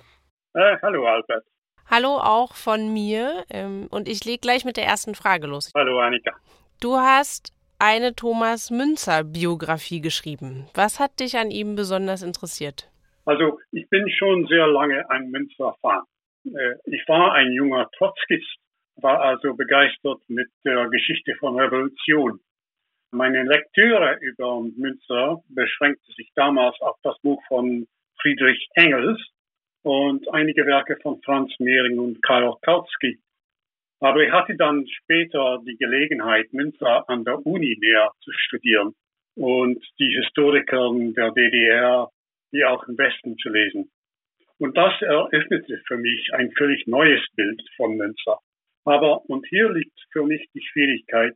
Äh, hallo Albert. Hallo auch von mir ähm, und ich lege gleich mit der ersten Frage los. Hallo Annika. Du hast eine Thomas Münzer Biografie geschrieben. Was hat dich an ihm besonders interessiert? Also ich bin schon sehr lange ein Münzer-Fan. Äh, ich war ein junger Trotzkist, war also begeistert mit der Geschichte von Revolution. Meine Lektüre über Münzer beschränkte sich damals auf das Buch von Friedrich Engels und einige Werke von Franz Mehring und Karl Kautsky. Aber ich hatte dann später die Gelegenheit, Münzer an der Uni näher zu studieren und die Historiker der DDR, wie auch im Westen zu lesen. Und das eröffnete für mich ein völlig neues Bild von Münzer. Aber, und hier liegt für mich die Schwierigkeit,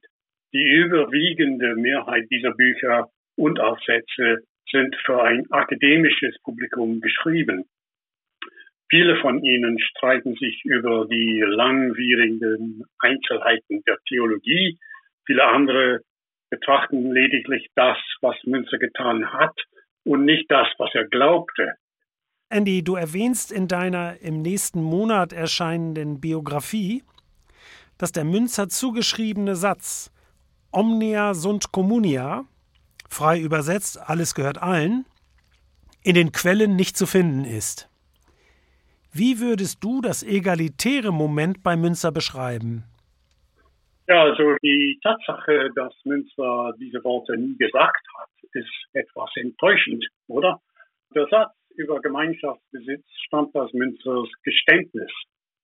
die überwiegende Mehrheit dieser Bücher und Aufsätze sind für ein akademisches Publikum geschrieben. Viele von ihnen streiten sich über die langwierigen Einzelheiten der Theologie. Viele andere betrachten lediglich das, was Münzer getan hat und nicht das, was er glaubte. Andy, du erwähnst in deiner im nächsten Monat erscheinenden Biografie, dass der Münzer zugeschriebene Satz Omnia sunt communia, frei übersetzt, alles gehört allen, in den Quellen nicht zu finden ist. Wie würdest du das egalitäre Moment bei Münzer beschreiben? Ja, also die Tatsache, dass Münzer diese Worte nie gesagt hat, ist etwas enttäuschend, oder? Der Satz über Gemeinschaftsbesitz stammt aus Münzers Geständnis.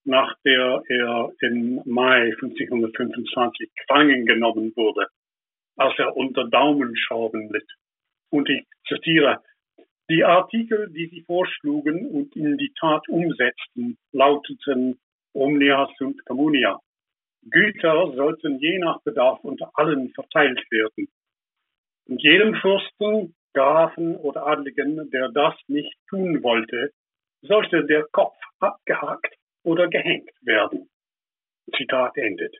Nach der er im Mai 1525 gefangen genommen wurde, als er unter Daumenschrauben litt. Und ich zitiere, die Artikel, die sie vorschlugen und in die Tat umsetzten, lauteten Omnia sunt communia. Güter sollten je nach Bedarf unter allen verteilt werden. Und jedem Fürsten, Grafen oder Adligen, der das nicht tun wollte, sollte der Kopf abgehakt oder gehängt werden. Zitat endet.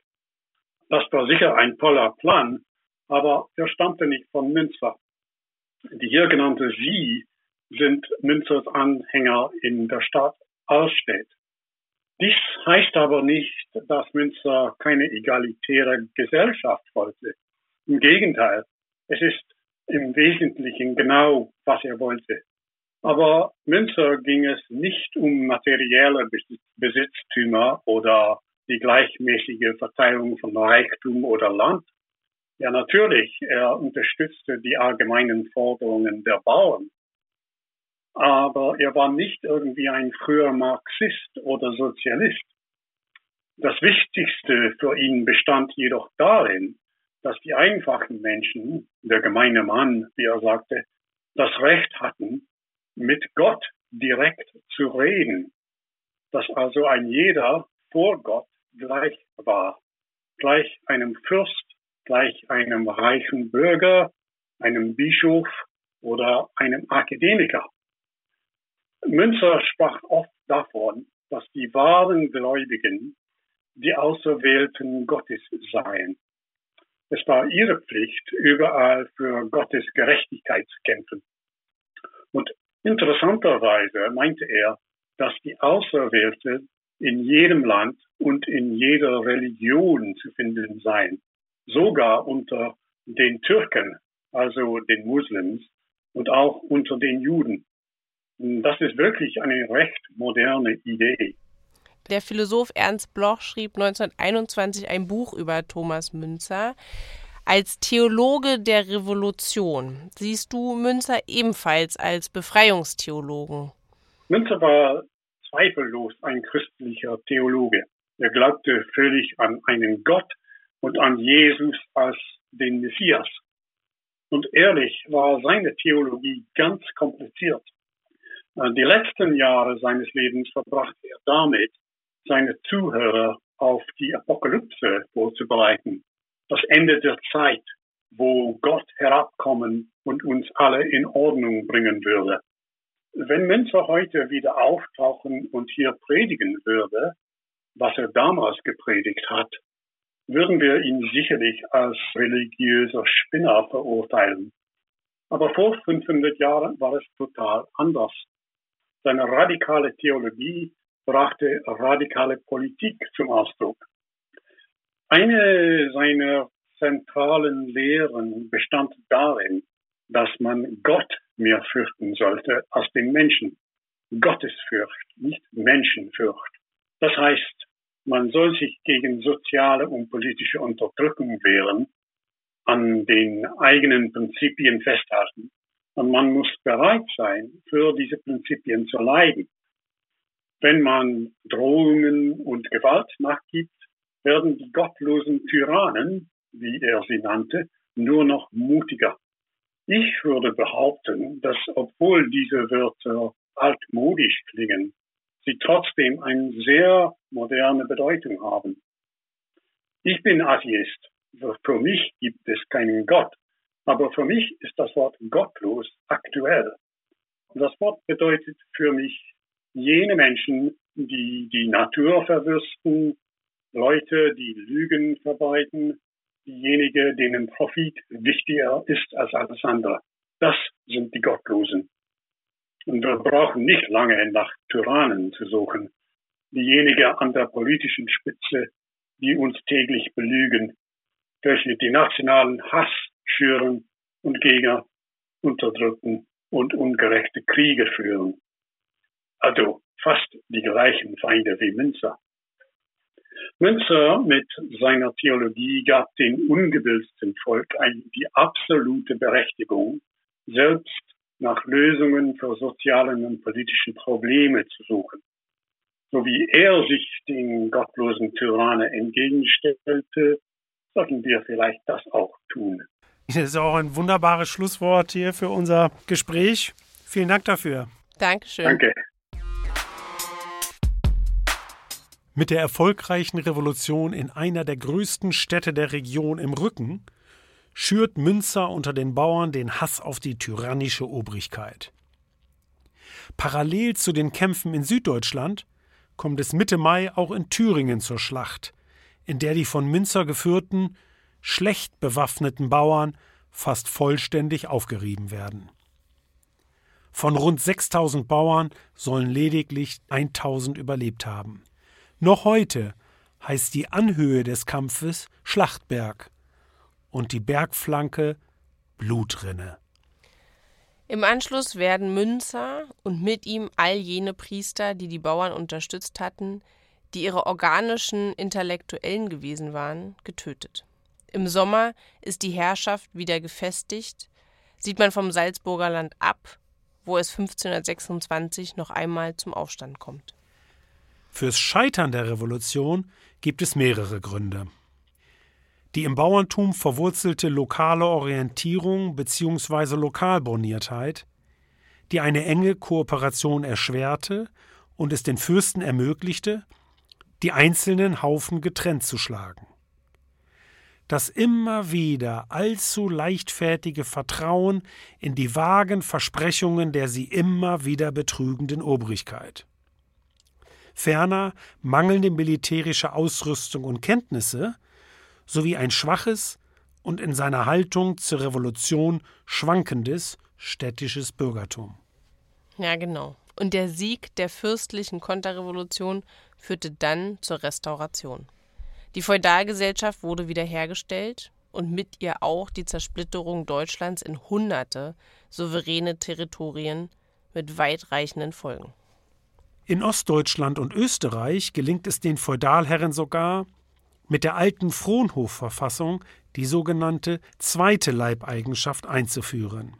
Das war sicher ein toller Plan, aber er stammte nicht von Münzer. Die hier genannte Sie sind Münzers Anhänger in der Stadt Allstedt. Dies heißt aber nicht, dass Münzer keine egalitäre Gesellschaft wollte. Im Gegenteil, es ist im Wesentlichen genau, was er wollte. Aber Münzer ging es nicht um materielle Besitztümer oder die gleichmäßige Verteilung von Reichtum oder Land. Ja, natürlich, er unterstützte die allgemeinen Forderungen der Bauern. Aber er war nicht irgendwie ein früher Marxist oder Sozialist. Das Wichtigste für ihn bestand jedoch darin, dass die einfachen Menschen, der gemeine Mann, wie er sagte, das Recht hatten, mit Gott direkt zu reden, dass also ein jeder vor Gott gleich war, gleich einem Fürst, gleich einem reichen Bürger, einem Bischof oder einem Akademiker. Münzer sprach oft davon, dass die wahren Gläubigen die Auserwählten Gottes seien. Es war ihre Pflicht, überall für Gottes Gerechtigkeit zu kämpfen. Und Interessanterweise meinte er, dass die Auserwählte in jedem Land und in jeder Religion zu finden seien, sogar unter den Türken, also den Muslims, und auch unter den Juden. Das ist wirklich eine recht moderne Idee. Der Philosoph Ernst Bloch schrieb 1921 ein Buch über Thomas Münzer. Als Theologe der Revolution siehst du Münzer ebenfalls als Befreiungstheologen. Münzer war zweifellos ein christlicher Theologe. Er glaubte völlig an einen Gott und an Jesus als den Messias. Und ehrlich war seine Theologie ganz kompliziert. Die letzten Jahre seines Lebens verbrachte er damit, seine Zuhörer auf die Apokalypse vorzubereiten das Ende der Zeit, wo Gott herabkommen und uns alle in Ordnung bringen würde. Wenn Münzer heute wieder auftauchen und hier predigen würde, was er damals gepredigt hat, würden wir ihn sicherlich als religiöser Spinner verurteilen. Aber vor 500 Jahren war es total anders. Seine radikale Theologie brachte radikale Politik zum Ausdruck. Eine seiner zentralen Lehren bestand darin, dass man Gott mehr fürchten sollte als den Menschen. Gottesfurcht, nicht Menschenfurcht. Das heißt, man soll sich gegen soziale und politische Unterdrückung wehren, an den eigenen Prinzipien festhalten und man muss bereit sein, für diese Prinzipien zu leiden. Wenn man Drohungen und Gewalt nachgibt, werden die gottlosen Tyrannen, wie er sie nannte, nur noch mutiger. Ich würde behaupten, dass obwohl diese Wörter altmodisch klingen, sie trotzdem eine sehr moderne Bedeutung haben. Ich bin Atheist. Für mich gibt es keinen Gott. Aber für mich ist das Wort gottlos aktuell. das Wort bedeutet für mich jene Menschen, die die Natur verwürsten, Leute, die Lügen verbreiten, diejenigen, denen Profit wichtiger ist als alles andere. Das sind die Gottlosen. Und wir brauchen nicht lange nach Tyrannen zu suchen. Diejenigen an der politischen Spitze, die uns täglich belügen, welche die nationalen Hass schüren und Gegner unterdrücken und ungerechte Kriege führen. Also fast die gleichen Feinde wie Münzer. Münzer mit seiner Theologie gab dem ungebildeten Volk die absolute Berechtigung, selbst nach Lösungen für soziale und politische Probleme zu suchen. so wie er sich den gottlosen Tyrannen entgegenstellte, sollten wir vielleicht das auch tun. Das ist auch ein wunderbares Schlusswort hier für unser Gespräch. Vielen Dank dafür. Dankeschön. Danke. Mit der erfolgreichen Revolution in einer der größten Städte der Region im Rücken schürt Münzer unter den Bauern den Hass auf die tyrannische Obrigkeit. Parallel zu den Kämpfen in Süddeutschland kommt es Mitte Mai auch in Thüringen zur Schlacht, in der die von Münzer geführten, schlecht bewaffneten Bauern fast vollständig aufgerieben werden. Von rund 6000 Bauern sollen lediglich 1000 überlebt haben. Noch heute heißt die Anhöhe des Kampfes Schlachtberg und die Bergflanke Blutrinne. Im Anschluss werden Münzer und mit ihm all jene Priester, die die Bauern unterstützt hatten, die ihre organischen Intellektuellen gewesen waren, getötet. Im Sommer ist die Herrschaft wieder gefestigt, sieht man vom Salzburger Land ab, wo es 1526 noch einmal zum Aufstand kommt. Fürs Scheitern der Revolution gibt es mehrere Gründe. Die im Bauerntum verwurzelte lokale Orientierung bzw. Lokalborniertheit, die eine enge Kooperation erschwerte und es den Fürsten ermöglichte, die einzelnen Haufen getrennt zu schlagen. Das immer wieder allzu leichtfertige Vertrauen in die vagen Versprechungen der sie immer wieder betrügenden Obrigkeit ferner mangelnde militärische Ausrüstung und Kenntnisse sowie ein schwaches und in seiner Haltung zur Revolution schwankendes städtisches Bürgertum. Ja, genau. Und der Sieg der fürstlichen Konterrevolution führte dann zur Restauration. Die Feudalgesellschaft wurde wiederhergestellt und mit ihr auch die Zersplitterung Deutschlands in hunderte souveräne Territorien mit weitreichenden Folgen. In Ostdeutschland und Österreich gelingt es den Feudalherren sogar, mit der alten Fronhof-Verfassung die sogenannte zweite Leibeigenschaft einzuführen.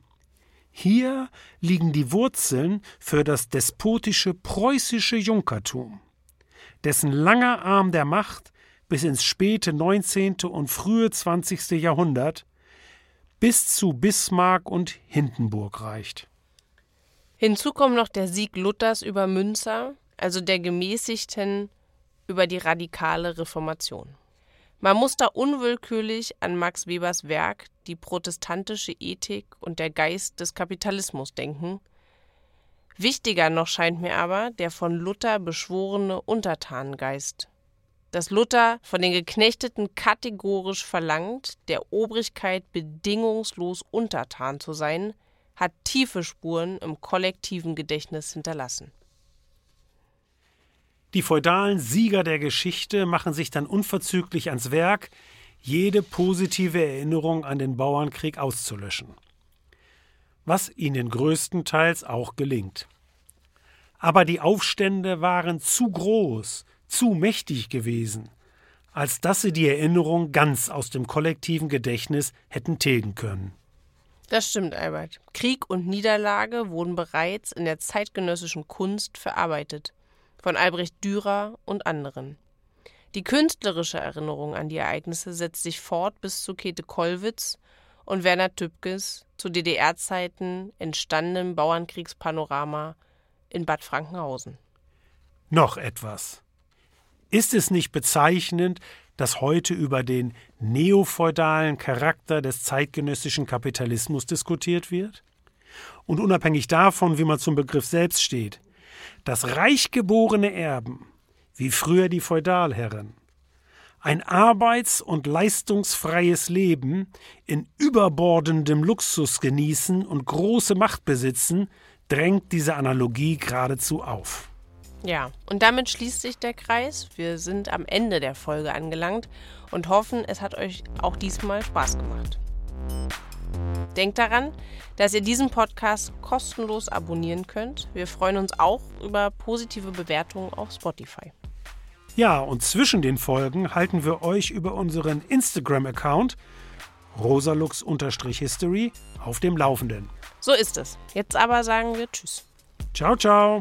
Hier liegen die Wurzeln für das despotische preußische Junkertum, dessen langer Arm der Macht bis ins späte 19. und frühe 20. Jahrhundert bis zu Bismarck und Hindenburg reicht. Hinzu kommt noch der Sieg Luthers über Münzer, also der Gemäßigten über die radikale Reformation. Man muss da unwillkürlich an Max Webers Werk Die protestantische Ethik und der Geist des Kapitalismus denken. Wichtiger noch scheint mir aber der von Luther beschworene Untertanengeist. Dass Luther von den Geknechteten kategorisch verlangt, der Obrigkeit bedingungslos untertan zu sein, hat tiefe Spuren im kollektiven Gedächtnis hinterlassen. Die feudalen Sieger der Geschichte machen sich dann unverzüglich ans Werk, jede positive Erinnerung an den Bauernkrieg auszulöschen. Was ihnen größtenteils auch gelingt. Aber die Aufstände waren zu groß, zu mächtig gewesen, als dass sie die Erinnerung ganz aus dem kollektiven Gedächtnis hätten tilgen können. Das stimmt, Albert. Krieg und Niederlage wurden bereits in der zeitgenössischen Kunst verarbeitet, von Albrecht Dürer und anderen. Die künstlerische Erinnerung an die Ereignisse setzt sich fort bis zu Käthe Kollwitz und Werner Tübkes zu DDR-Zeiten entstandenem Bauernkriegspanorama in Bad Frankenhausen. Noch etwas. Ist es nicht bezeichnend, dass heute über den neofeudalen Charakter des zeitgenössischen Kapitalismus diskutiert wird? Und unabhängig davon, wie man zum Begriff selbst steht, dass reichgeborene Erben, wie früher die Feudalherren, ein arbeits- und leistungsfreies Leben in überbordendem Luxus genießen und große Macht besitzen, drängt diese Analogie geradezu auf. Ja, und damit schließt sich der Kreis. Wir sind am Ende der Folge angelangt und hoffen, es hat euch auch diesmal Spaß gemacht. Denkt daran, dass ihr diesen Podcast kostenlos abonnieren könnt. Wir freuen uns auch über positive Bewertungen auf Spotify. Ja, und zwischen den Folgen halten wir euch über unseren Instagram-Account rosalux-history auf dem Laufenden. So ist es. Jetzt aber sagen wir Tschüss. Ciao, ciao.